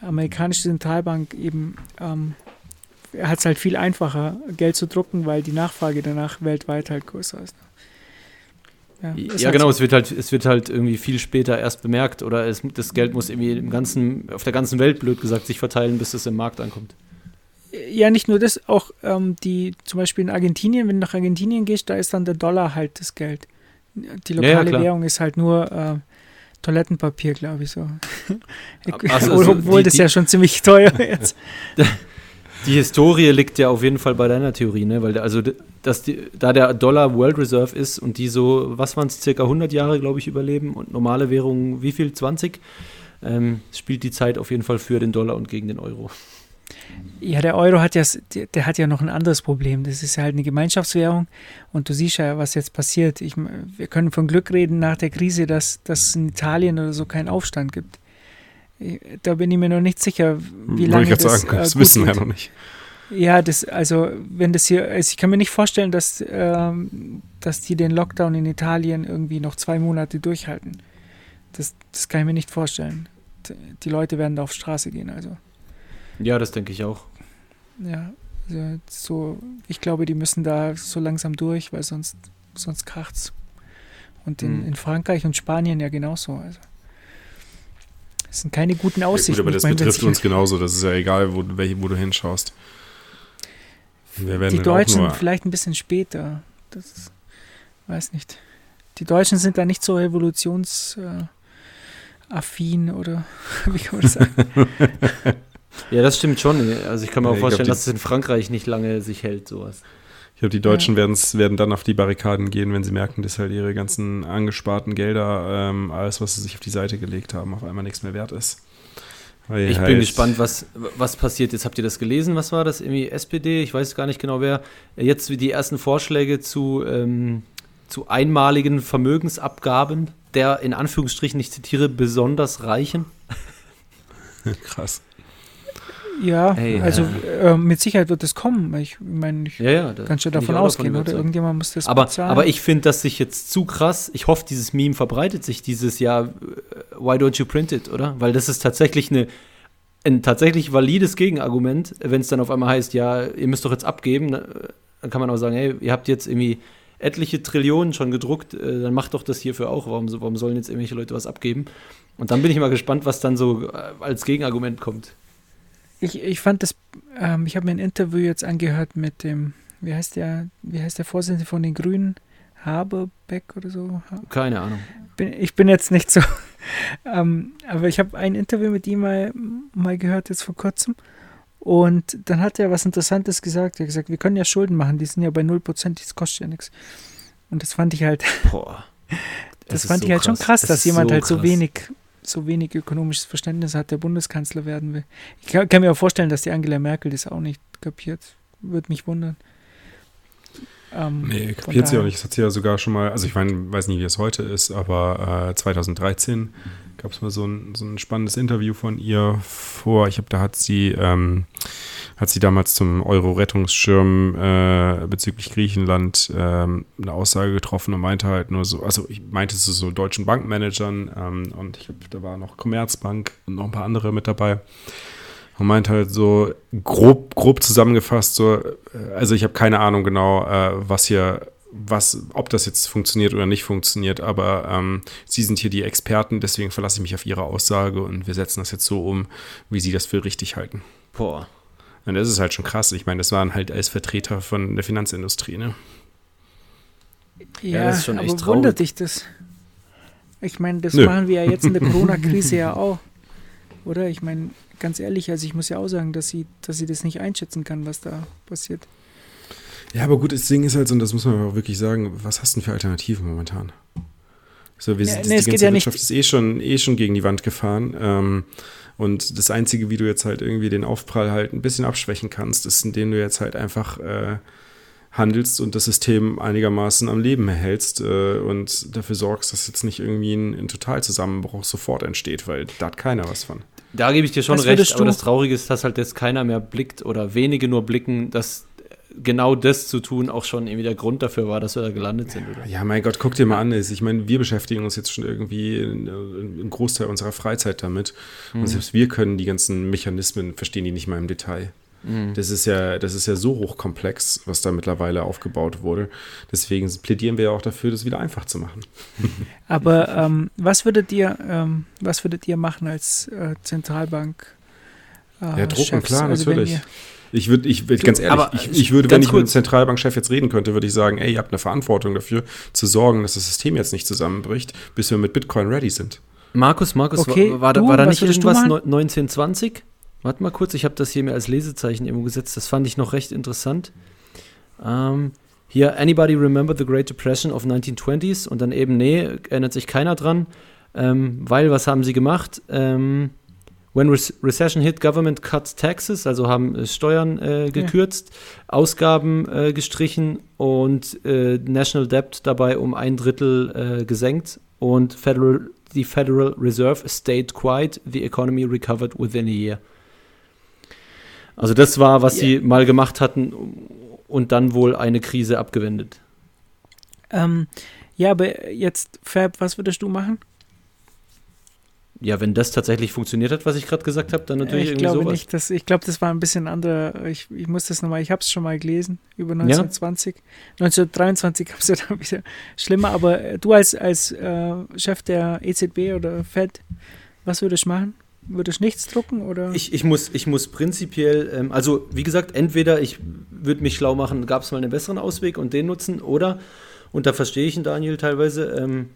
amerikanische Zentralbank eben ähm, hat es halt viel einfacher, Geld zu drucken, weil die Nachfrage danach weltweit halt größer ist. Ja, ja genau, so. es wird halt, es wird halt irgendwie viel später erst bemerkt oder es, das Geld muss irgendwie im ganzen, auf der ganzen Welt, blöd gesagt, sich verteilen, bis es im Markt ankommt. Ja, nicht nur das, auch ähm, die, zum Beispiel in Argentinien, wenn du nach Argentinien gehst, da ist dann der Dollar halt das Geld. Die lokale ja, ja, Währung ist halt nur äh, Toilettenpapier, glaube ich so. Also, also Obwohl die, das ja schon ziemlich teuer ist. Die Historie liegt ja auf jeden Fall bei deiner Theorie, ne? Weil also dass die, da der Dollar World Reserve ist und die so, was waren es, circa 100 Jahre, glaube ich, überleben und normale Währungen wie viel, 20, ähm, spielt die Zeit auf jeden Fall für den Dollar und gegen den Euro. Ja, der Euro hat ja, der hat ja noch ein anderes Problem. Das ist ja halt eine Gemeinschaftswährung und du siehst ja, was jetzt passiert. Ich, wir können von Glück reden nach der Krise, dass, dass es in Italien oder so keinen Aufstand gibt. Da bin ich mir noch nicht sicher, wie lange ich das sagen, das äh, wissen wir ja noch nicht. Ja, das, also wenn das hier, also ich kann mir nicht vorstellen, dass, ähm, dass die den Lockdown in Italien irgendwie noch zwei Monate durchhalten. Das, das kann ich mir nicht vorstellen. Die Leute werden da auf Straße gehen, also. Ja, das denke ich auch. Ja, also so, ich glaube, die müssen da so langsam durch, weil sonst, sonst kracht's. Und in, hm. in Frankreich und Spanien ja genauso. Also. Das sind keine guten Aussichten. Ja, gut, aber das meine, betrifft uns genauso. Das ist ja egal, wo, welche, wo du hinschaust. die Deutschen vielleicht ein bisschen später. Das weiß nicht. Die Deutschen sind da nicht so revolutionsaffin oder wie kann man das sagen? ja, das stimmt schon. Also ich kann mir auch vorstellen, glaub, dass es in Frankreich nicht lange sich hält, sowas. Ich glaube, die Deutschen ja. werden dann auf die Barrikaden gehen, wenn sie merken, dass halt ihre ganzen angesparten Gelder, ähm, alles, was sie sich auf die Seite gelegt haben, auf einmal nichts mehr wert ist. Weil ich halt bin gespannt, was, was passiert. Jetzt habt ihr das gelesen, was war das? Irgendwie SPD, ich weiß gar nicht genau wer. Jetzt die ersten Vorschläge zu, ähm, zu einmaligen Vermögensabgaben der in Anführungsstrichen, ich zitiere, besonders Reichen. Krass. Ja, hey, also äh, mit Sicherheit wird es kommen. Ich meine, ich ja, ja, kann schon davon ausgehen, davon oder? Irgendjemand muss das aber, bezahlen. Aber ich finde das sich jetzt zu krass. Ich hoffe, dieses Meme verbreitet sich dieses Jahr. Äh, why don't you print it, oder? Weil das ist tatsächlich eine, ein tatsächlich valides Gegenargument, wenn es dann auf einmal heißt, ja, ihr müsst doch jetzt abgeben. Dann kann man auch sagen, hey, ihr habt jetzt irgendwie etliche Trillionen schon gedruckt, äh, dann macht doch das hierfür auch. Warum, warum sollen jetzt irgendwelche Leute was abgeben? Und dann bin ich mal gespannt, was dann so äh, als Gegenargument kommt. Ich, ich fand das, ähm, ich habe mir ein Interview jetzt angehört mit dem, wie heißt der, wie heißt der Vorsitzende von den Grünen? Haberbeck oder so? Keine Ahnung. Bin, ich bin jetzt nicht so, ähm, aber ich habe ein Interview mit ihm mal, mal gehört, jetzt vor kurzem. Und dann hat er was Interessantes gesagt. Er hat gesagt, wir können ja Schulden machen, die sind ja bei 0%, das kostet ja nichts. Und das fand ich halt. Boah. Das, fand so ich halt krass. schon krass, dass jemand so halt so wenig so wenig ökonomisches Verständnis hat, der Bundeskanzler werden will. Ich kann, kann, mir auch vorstellen, dass die Angela Merkel das auch nicht kapiert. Würde mich wundern. Ähm, nee, kapiert sie auch nicht. Das hat sie ja sogar schon mal, also ich mein, weiß nicht, wie es heute ist, aber äh, 2013 gab es mal so ein, so ein spannendes Interview von ihr vor. Ich habe, da hat sie ähm, hat sie damals zum Euro-Rettungsschirm äh, bezüglich Griechenland ähm, eine Aussage getroffen und meinte halt nur so, also ich meinte es so deutschen Bankmanagern ähm, und ich glaube, da war noch Commerzbank und noch ein paar andere mit dabei. Und meint halt so grob, grob zusammengefasst, so, äh, also ich habe keine Ahnung genau, äh, was hier was, ob das jetzt funktioniert oder nicht funktioniert, aber ähm, Sie sind hier die Experten, deswegen verlasse ich mich auf Ihre Aussage und wir setzen das jetzt so um, wie Sie das für richtig halten. Boah. Und das ist halt schon krass. Ich meine, das waren halt als Vertreter von der Finanzindustrie, ne? Ja, ja das ist schon aber echt wundert dich das? Ich meine, das Nö. machen wir ja jetzt in der Corona-Krise ja auch. Oder? Ich meine, ganz ehrlich, also ich muss ja auch sagen, dass sie, dass sie das nicht einschätzen kann, was da passiert. Ja, aber gut, das Ding ist halt so, und das muss man auch wirklich sagen, was hast du denn für Alternativen momentan? So, wir, ja, nee, die ganze ja Wirtschaft ist eh schon, eh schon gegen die Wand gefahren. Ähm, und das Einzige, wie du jetzt halt irgendwie den Aufprall halt ein bisschen abschwächen kannst, ist, indem du jetzt halt einfach äh, handelst und das System einigermaßen am Leben erhältst äh, und dafür sorgst, dass jetzt nicht irgendwie ein, ein Totalzusammenbruch sofort entsteht, weil da hat keiner was von. Da gebe ich dir schon recht, aber das Traurige ist, dass halt jetzt keiner mehr blickt oder wenige nur blicken, dass genau das zu tun auch schon irgendwie der Grund dafür war, dass wir da gelandet sind. Oder? Ja, mein Gott, guck dir mal an. Ich meine, wir beschäftigen uns jetzt schon irgendwie einen Großteil unserer Freizeit damit. Mhm. Und selbst wir können die ganzen Mechanismen, verstehen die nicht mal im Detail. Mhm. Das ist ja, das ist ja so hochkomplex, was da mittlerweile aufgebaut wurde. Deswegen plädieren wir ja auch dafür, das wieder einfach zu machen. Aber ähm, was würdet ihr, ähm, was würdet ihr machen als äh, Zentralbank? Äh, ja, drucken, Chefs? klar, also natürlich. Ich würde, ich, ganz ehrlich, aber, ich, ich würde, wenn ich mit dem Zentralbankchef jetzt reden könnte, würde ich sagen, ey, ihr habt eine Verantwortung dafür, zu sorgen, dass das System jetzt nicht zusammenbricht, bis wir mit Bitcoin ready sind. Markus, Markus, okay, war, war, du, war da nicht irgendwas 1920? Warte mal kurz, ich habe das hier mir als Lesezeichen irgendwo gesetzt. Das fand ich noch recht interessant. Ähm, hier, anybody remember the Great Depression of 1920s? Und dann eben, nee, erinnert sich keiner dran. Ähm, weil, was haben sie gemacht? Ähm, When recession hit, government cut taxes, also haben äh, Steuern äh, gekürzt, ja. Ausgaben äh, gestrichen und äh, National Debt dabei um ein Drittel äh, gesenkt und Federal, die Federal Reserve stayed quiet, the economy recovered within a year. Also das war, was yeah. sie mal gemacht hatten und dann wohl eine Krise abgewendet. Ähm, ja, aber jetzt, Fab, was würdest du machen? Ja, wenn das tatsächlich funktioniert hat, was ich gerade gesagt habe, dann natürlich ich irgendwie glaube sowas. Nicht, dass, ich glaube, das war ein bisschen anderer. Ich, ich muss das nochmal, ich habe es schon mal gelesen, über 1920. Ja. 1923 gab es ja dann wieder schlimmer, aber du als, als äh, Chef der EZB oder Fed, was würdest du machen? Würdest du nichts drucken oder? Ich, ich, muss, ich muss prinzipiell, ähm, also wie gesagt, entweder ich würde mich schlau machen, gab es mal einen besseren Ausweg und den nutzen, oder, und da verstehe ich ihn Daniel teilweise, ähm,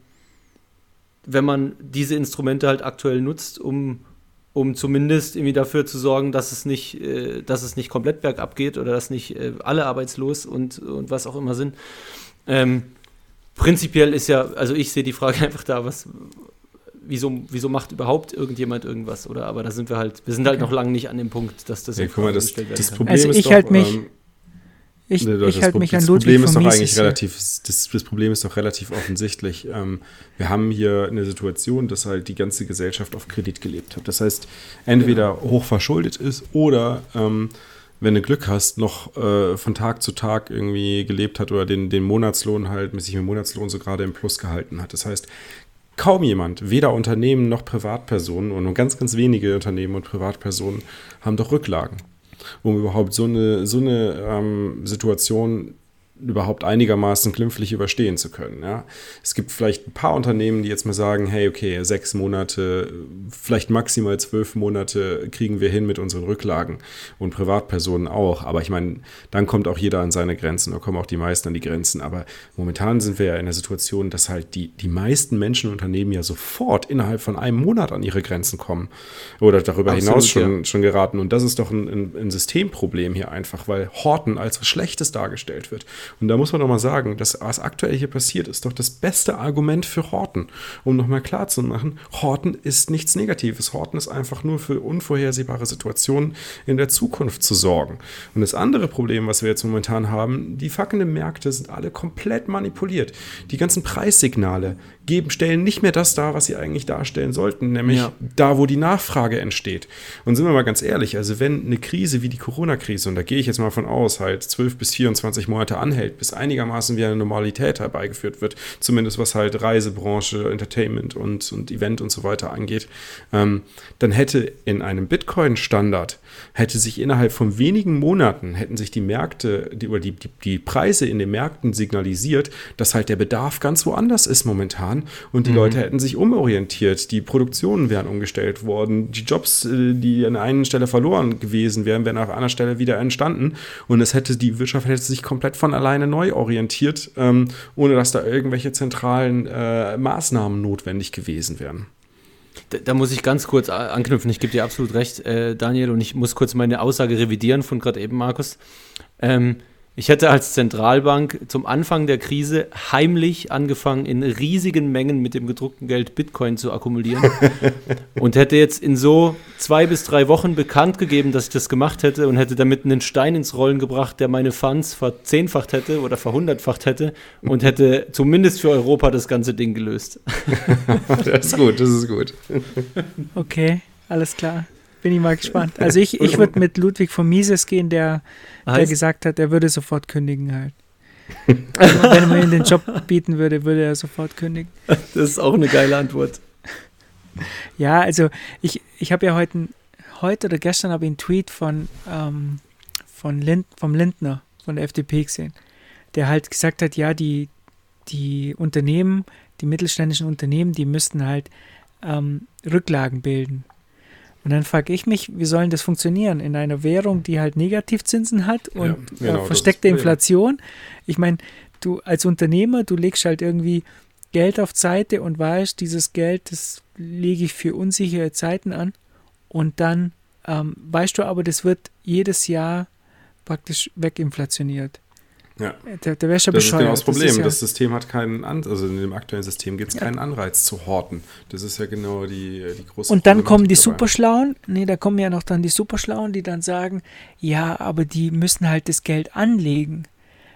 wenn man diese Instrumente halt aktuell nutzt, um, um zumindest irgendwie dafür zu sorgen, dass es nicht, äh, dass es nicht komplett bergab geht oder dass nicht äh, alle arbeitslos und, und was auch immer sind. Ähm, prinzipiell ist ja, also ich sehe die Frage einfach da, was, wieso, wieso macht überhaupt irgendjemand irgendwas, oder? Aber da sind wir halt, wir sind halt noch lange nicht an dem Punkt, dass das ja, guck mal, das, das Problem also ich ist halt doch, mich, ähm, ich, nee, ich halte mich an Ludwig Problem ist doch eigentlich relativ, das, das, Problem ist doch relativ offensichtlich. Ähm, wir haben hier eine Situation, dass halt die ganze Gesellschaft auf Kredit gelebt hat. Das heißt, entweder hoch verschuldet ist oder ähm, wenn du Glück hast, noch äh, von Tag zu Tag irgendwie gelebt hat oder den, den Monatslohn halt, sich mit Monatslohn so gerade im Plus gehalten hat. Das heißt, kaum jemand, weder Unternehmen noch Privatpersonen und nur ganz, ganz wenige Unternehmen und Privatpersonen haben doch Rücklagen um überhaupt so eine, so eine ähm, Situation überhaupt einigermaßen glimpflich überstehen zu können. Ja. Es gibt vielleicht ein paar Unternehmen, die jetzt mal sagen, hey, okay, sechs Monate, vielleicht maximal zwölf Monate kriegen wir hin mit unseren Rücklagen und Privatpersonen auch. Aber ich meine, dann kommt auch jeder an seine Grenzen, da kommen auch die meisten an die Grenzen. Aber momentan sind wir ja in der Situation, dass halt die, die meisten Menschen und Unternehmen ja sofort innerhalb von einem Monat an ihre Grenzen kommen oder darüber Absolut, hinaus schon, ja. schon geraten. Und das ist doch ein, ein, ein Systemproblem hier einfach, weil Horten als was Schlechtes dargestellt wird. Und da muss man doch mal sagen, dass was aktuell hier passiert, ist doch das beste Argument für Horten. Um nochmal klar zu machen, Horten ist nichts Negatives. Horten ist einfach nur für unvorhersehbare Situationen in der Zukunft zu sorgen. Und das andere Problem, was wir jetzt momentan haben, die fackelnden Märkte sind alle komplett manipuliert. Die ganzen Preissignale geben, stellen nicht mehr das dar, was sie eigentlich darstellen sollten, nämlich ja. da, wo die Nachfrage entsteht. Und sind wir mal ganz ehrlich, also wenn eine Krise wie die Corona-Krise, und da gehe ich jetzt mal von aus, halt 12 bis 24 Monate anhält, bis einigermaßen wieder eine Normalität herbeigeführt wird, zumindest was halt Reisebranche, Entertainment und, und Event und so weiter angeht, ähm, dann hätte in einem Bitcoin-Standard, hätte sich innerhalb von wenigen Monaten, hätten sich die Märkte, die, oder die, die, die Preise in den Märkten signalisiert, dass halt der Bedarf ganz woanders ist momentan getan und die mhm. Leute hätten sich umorientiert. Die Produktionen wären umgestellt worden. Die Jobs, äh, die an einer Stelle verloren gewesen wären, wären auf einer Stelle wieder entstanden. Und es hätte, die Wirtschaft hätte sich komplett von alleine neu orientiert, ähm, ohne dass da irgendwelche zentralen äh, Maßnahmen notwendig gewesen wären. Da, da, muss ich ganz kurz anknüpfen. Ich gebe dir absolut recht, äh, Daniel, und ich muss kurz meine Aussage revidieren von gerade eben, Markus. Ähm, ich hätte als Zentralbank zum Anfang der Krise heimlich angefangen, in riesigen Mengen mit dem gedruckten Geld Bitcoin zu akkumulieren und hätte jetzt in so zwei bis drei Wochen bekannt gegeben, dass ich das gemacht hätte und hätte damit einen Stein ins Rollen gebracht, der meine Funds verzehnfacht hätte oder verhundertfacht hätte und hätte zumindest für Europa das ganze Ding gelöst. das ist gut, das ist gut. Okay. Alles klar. Bin ich mal gespannt. Also ich, ich würde mit Ludwig von Mises gehen, der, der gesagt hat, er würde sofort kündigen halt. Wenn man ihm den Job bieten würde, würde er sofort kündigen. Das ist auch eine geile Antwort. Ja, also ich, ich habe ja heute, heute oder gestern habe ich einen Tweet von, ähm, von Lind, vom Lindner von der FDP gesehen, der halt gesagt hat, ja, die, die Unternehmen, die mittelständischen Unternehmen, die müssten halt ähm, Rücklagen bilden. Und dann frage ich mich, wie soll das funktionieren in einer Währung, die halt Negativzinsen hat und ja, genau, äh, versteckte Inflation? Ich meine, du als Unternehmer, du legst halt irgendwie Geld auf Seite und weißt, dieses Geld, das lege ich für unsichere Zeiten an. Und dann ähm, weißt du aber, das wird jedes Jahr praktisch weginflationiert. Ja. Der, der wäre schon das bescheuert. Ist genau das Problem. Das, ja das, System hat keinen An also in dem aktuellen System gibt es ja. keinen Anreiz zu horten. Das ist ja genau die, die große Und dann kommen die dabei. Superschlauen, nee, da kommen ja noch dann die Superschlauen, die dann sagen, ja, aber die müssen halt das Geld anlegen.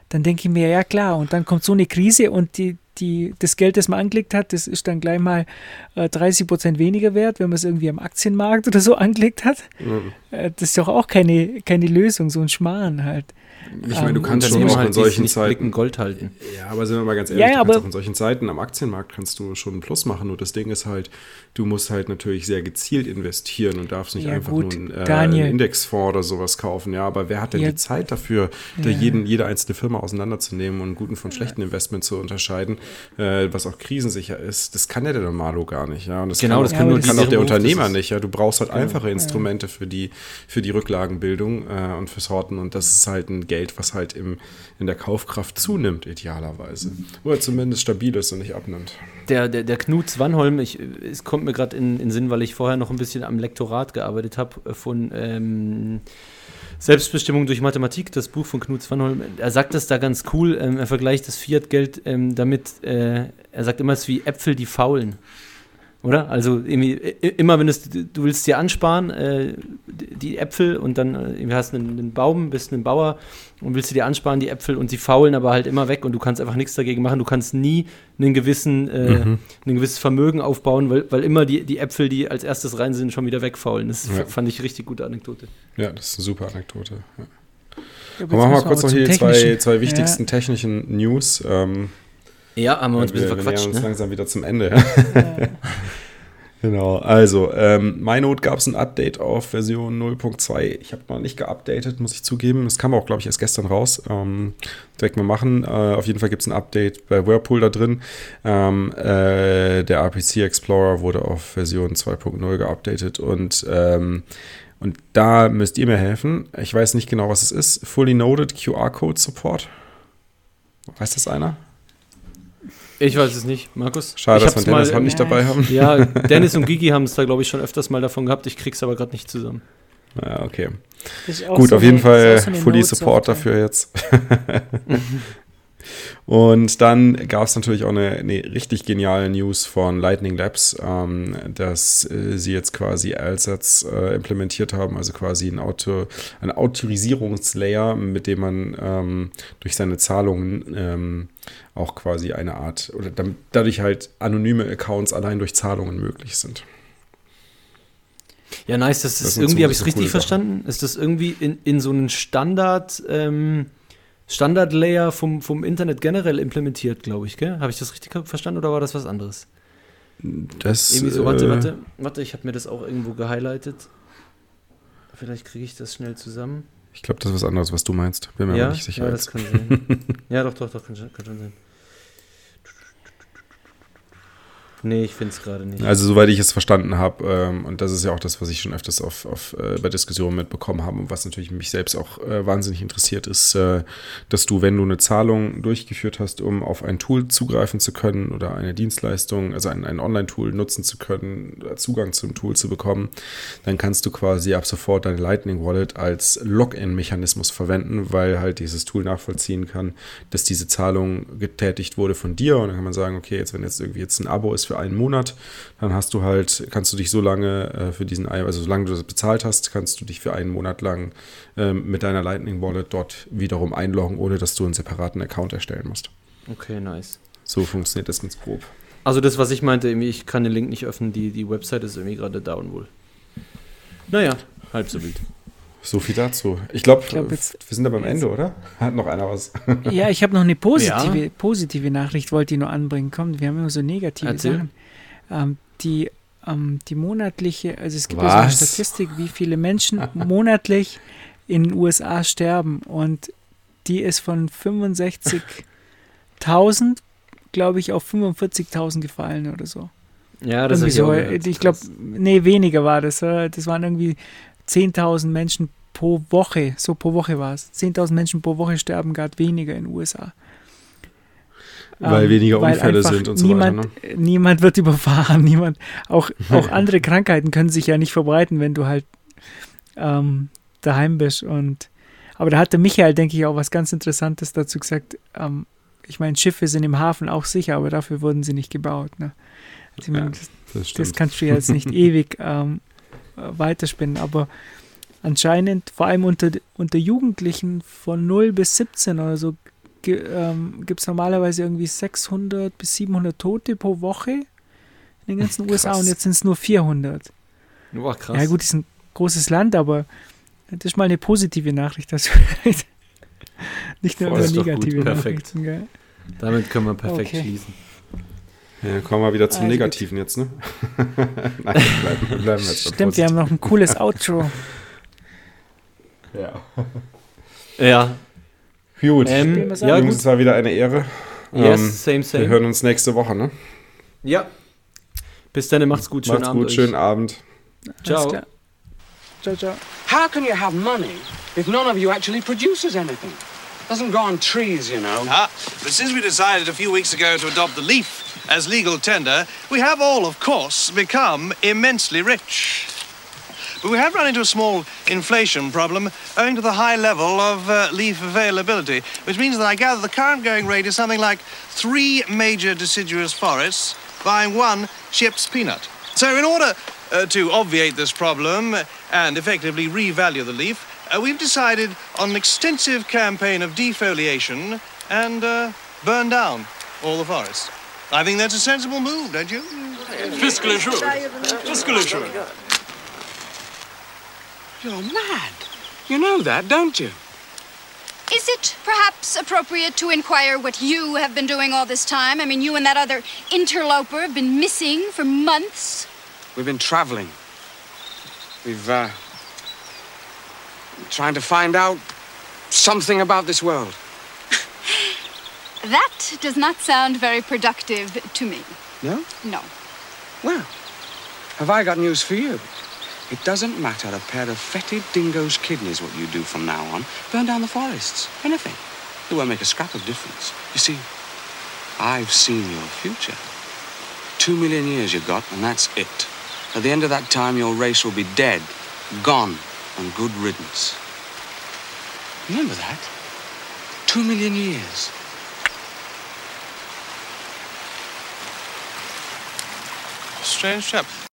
Dann denke ich mir, ja klar, und dann kommt so eine Krise und die, die, das Geld, das man angelegt hat, das ist dann gleich mal äh, 30 Prozent weniger wert, wenn man es irgendwie am Aktienmarkt oder so angelegt hat. Mhm. Äh, das ist doch auch keine, keine Lösung, so ein Schmarrn halt. Ich meine, du ähm, kannst schon auch halt in solchen Zeiten Gold halten. Ja, aber sind wir mal ganz ehrlich, ja, ja, aber auch in solchen Zeiten am Aktienmarkt kannst du schon einen Plus machen. Nur das Ding ist halt, du musst halt natürlich sehr gezielt investieren und darfst nicht ja, einfach gut, nur einen, äh, einen, Indexfonds oder sowas kaufen. Ja, aber wer hat denn die Zeit dafür, da jeden, jede einzelne Firma auseinanderzunehmen und guten von schlechten Investments zu unterscheiden, äh, was auch krisensicher ist? Das kann ja der Normalo gar nicht. Ja, und das genau, kann, das kann, nur, kann auch der Unternehmer nicht. Ja, du brauchst halt einfache Instrumente für die für die Rücklagenbildung äh, und fürs Horten und das ist halt ein Geld, was halt im, in der Kaufkraft zunimmt, idealerweise. Oder zumindest stabil ist und nicht abnimmt. Der, der, der Knut Swanholm, ich, es kommt mir gerade in, in Sinn, weil ich vorher noch ein bisschen am Lektorat gearbeitet habe von ähm, Selbstbestimmung durch Mathematik, das Buch von Knut Swanholm. Er sagt das da ganz cool. Ähm, er vergleicht das Fiat-Geld ähm, damit, äh, er sagt immer, es ist wie Äpfel, die faulen. Oder? Also immer wenn es, du willst dir ansparen, äh, die Äpfel und dann äh, hast einen, einen Baum, bist ein Bauer und willst dir ansparen, die Äpfel und sie faulen aber halt immer weg und du kannst einfach nichts dagegen machen. Du kannst nie einen gewissen, äh, mhm. ein gewisses Vermögen aufbauen, weil, weil immer die, die Äpfel, die als erstes rein sind, schon wieder wegfaulen. Das ja. fand ich richtig gute Anekdote. Ja, das ist eine super Anekdote. Ja. Ja, machen wir mal kurz noch die zwei, zwei wichtigsten technischen News. Ähm, ja, haben wir uns ein bisschen verquatscht. Wir uns ne? langsam wieder zum Ende. Ja. genau, also ähm, MyNote gab es ein Update auf Version 0.2. Ich habe noch nicht geupdatet, muss ich zugeben. Das kam auch, glaube ich, erst gestern raus. Ähm, direkt mal machen. Äh, auf jeden Fall gibt es ein Update bei Whirlpool da drin. Ähm, äh, der RPC Explorer wurde auf Version 2.0 geupdatet und ähm, und da müsst ihr mir helfen. Ich weiß nicht genau, was es ist. Fully Noded QR Code Support. Weiß das einer? Ich weiß es nicht, Markus. Schade, dass wir Dennis mal, nicht dabei haben. Ja, Dennis und Gigi haben es da, glaube ich, schon öfters mal davon gehabt. Ich krieg's aber gerade nicht zusammen. Ja, okay. Gut, so auf jeden Fall so Fully Support dafür jetzt. Und dann gab es natürlich auch eine, eine, richtig geniale News von Lightning Labs, ähm, dass äh, sie jetzt quasi Ersatz äh, implementiert haben, also quasi ein, Auto, ein Autorisierungslayer, mit dem man ähm, durch seine Zahlungen ähm, auch quasi eine Art, oder damit, dadurch halt anonyme Accounts allein durch Zahlungen möglich sind. Ja, nice. Das, das ist irgendwie, so habe ich es richtig verstanden? Ist das irgendwie in, in so einen Standard, ähm, Standard-Layer vom, vom Internet generell implementiert, glaube ich, gell? Habe ich das richtig verstanden oder war das was anderes? Das. Irgendwie so, warte, äh, warte, warte, ich habe mir das auch irgendwo gehighlightet. Vielleicht kriege ich das schnell zusammen. Ich glaube, das ist was anderes, was du meinst. Bin mir ja? aber nicht sicher. Ja, das kann sein. ja, doch, doch, doch, kann, kann schon sein. Nee, ich finde es gerade nicht. Also, soweit ich es verstanden habe, ähm, und das ist ja auch das, was ich schon öfters auf, auf, äh, bei Diskussionen mitbekommen habe und was natürlich mich selbst auch äh, wahnsinnig interessiert, ist, äh, dass du, wenn du eine Zahlung durchgeführt hast, um auf ein Tool zugreifen zu können oder eine Dienstleistung, also ein, ein Online-Tool nutzen zu können, Zugang zum Tool zu bekommen, dann kannst du quasi ab sofort deine Lightning Wallet als Login-Mechanismus verwenden, weil halt dieses Tool nachvollziehen kann, dass diese Zahlung getätigt wurde von dir. Und dann kann man sagen, okay, jetzt wenn jetzt irgendwie jetzt ein Abo ist für einen Monat. Dann hast du halt, kannst du dich so lange äh, für diesen, also solange du das bezahlt hast, kannst du dich für einen Monat lang ähm, mit deiner Lightning Wallet dort wiederum einloggen, ohne dass du einen separaten Account erstellen musst. Okay, nice. So funktioniert das ganz grob. Also das, was ich meinte, ich kann den Link nicht öffnen, die, die Website ist irgendwie gerade down wohl. Naja, halb so wild. So viel dazu. Ich glaube, glaub, wir sind da beim Ende, oder? Hat noch einer was? Ja, ich habe noch eine positive, ja. positive Nachricht, wollte ich nur anbringen. Komm, wir haben immer so negative Erzähl. Sachen. Ähm, die, ähm, die monatliche, also es gibt ja so eine Statistik, wie viele Menschen monatlich in den USA sterben und die ist von 65.000, glaube ich, auf 45.000 gefallen oder so. Ja, das ist so. Ich glaube, nee, weniger war das. Das waren irgendwie 10.000 Menschen pro Woche, so pro Woche war es. 10.000 Menschen pro Woche sterben gerade weniger in den USA. Weil ähm, weniger weil Unfälle sind und so niemand, weiter. Ne? Niemand wird überfahren, niemand. Auch, auch andere Krankheiten können sich ja nicht verbreiten, wenn du halt ähm, daheim bist. Und, aber da hatte Michael, denke ich, auch was ganz Interessantes dazu gesagt. Ähm, ich meine, Schiffe sind im Hafen auch sicher, aber dafür wurden sie nicht gebaut. Ne? Also, ja, das, das, das, kannst du jetzt nicht ewig ähm, weiterspinnen, aber anscheinend, vor allem unter, unter Jugendlichen von 0 bis 17 oder so, ähm, gibt es normalerweise irgendwie 600 bis 700 Tote pro Woche in den ganzen krass. USA und jetzt sind es nur 400. Boah, krass. Ja, gut, ist ein großes Land, aber das ist mal eine positive Nachricht. Also nicht nur eine negative Perfekt. Damit können wir perfekt okay. schließen. Ja, kommen wir wieder zum also Negativen jetzt, ne? Nein, bleiben, bleiben jetzt Stimmt, wir haben noch ein cooles Outro. ja. Ja. Gut. Ähm, ja, Jungs, es war wieder eine Ehre. Yes, ähm, same, same. Wir hören uns nächste Woche, ne? Ja. Bis dann, macht's gut, schönen macht's Abend. Macht's gut, schönen Abend. Ciao. Ciao, ciao. How can you have money if none of you actually produces anything? Doesn't grow on trees, you know. Ah, but since we decided a few weeks ago to adopt the leaf as legal tender, we have all, of course, become immensely rich. But we have run into a small inflation problem owing to the high level of uh, leaf availability, which means that I gather the current going rate is something like three major deciduous forests buying one ship's peanut. So in order uh, to obviate this problem and effectively revalue the leaf, uh, we've decided on an extensive campaign of defoliation and uh, burn down all the forests. I think that's a sensible move, don't you? Fiscally sure. Fiscally sure. You're mad. You know that, don't you? Is it perhaps appropriate to inquire what you have been doing all this time? I mean, you and that other interloper have been missing for months. We've been traveling. We've, uh, trying to find out something about this world. That does not sound very productive to me. No? No. Well, have I got news for you? It doesn't matter a pair of fetid dingoes' kidneys what you do from now on. Burn down the forests. Anything. It won't make a scrap of difference. You see, I've seen your future. Two million years you've got, and that's it. At the end of that time, your race will be dead, gone, and good riddance. Remember that? Two million years. Strange chap.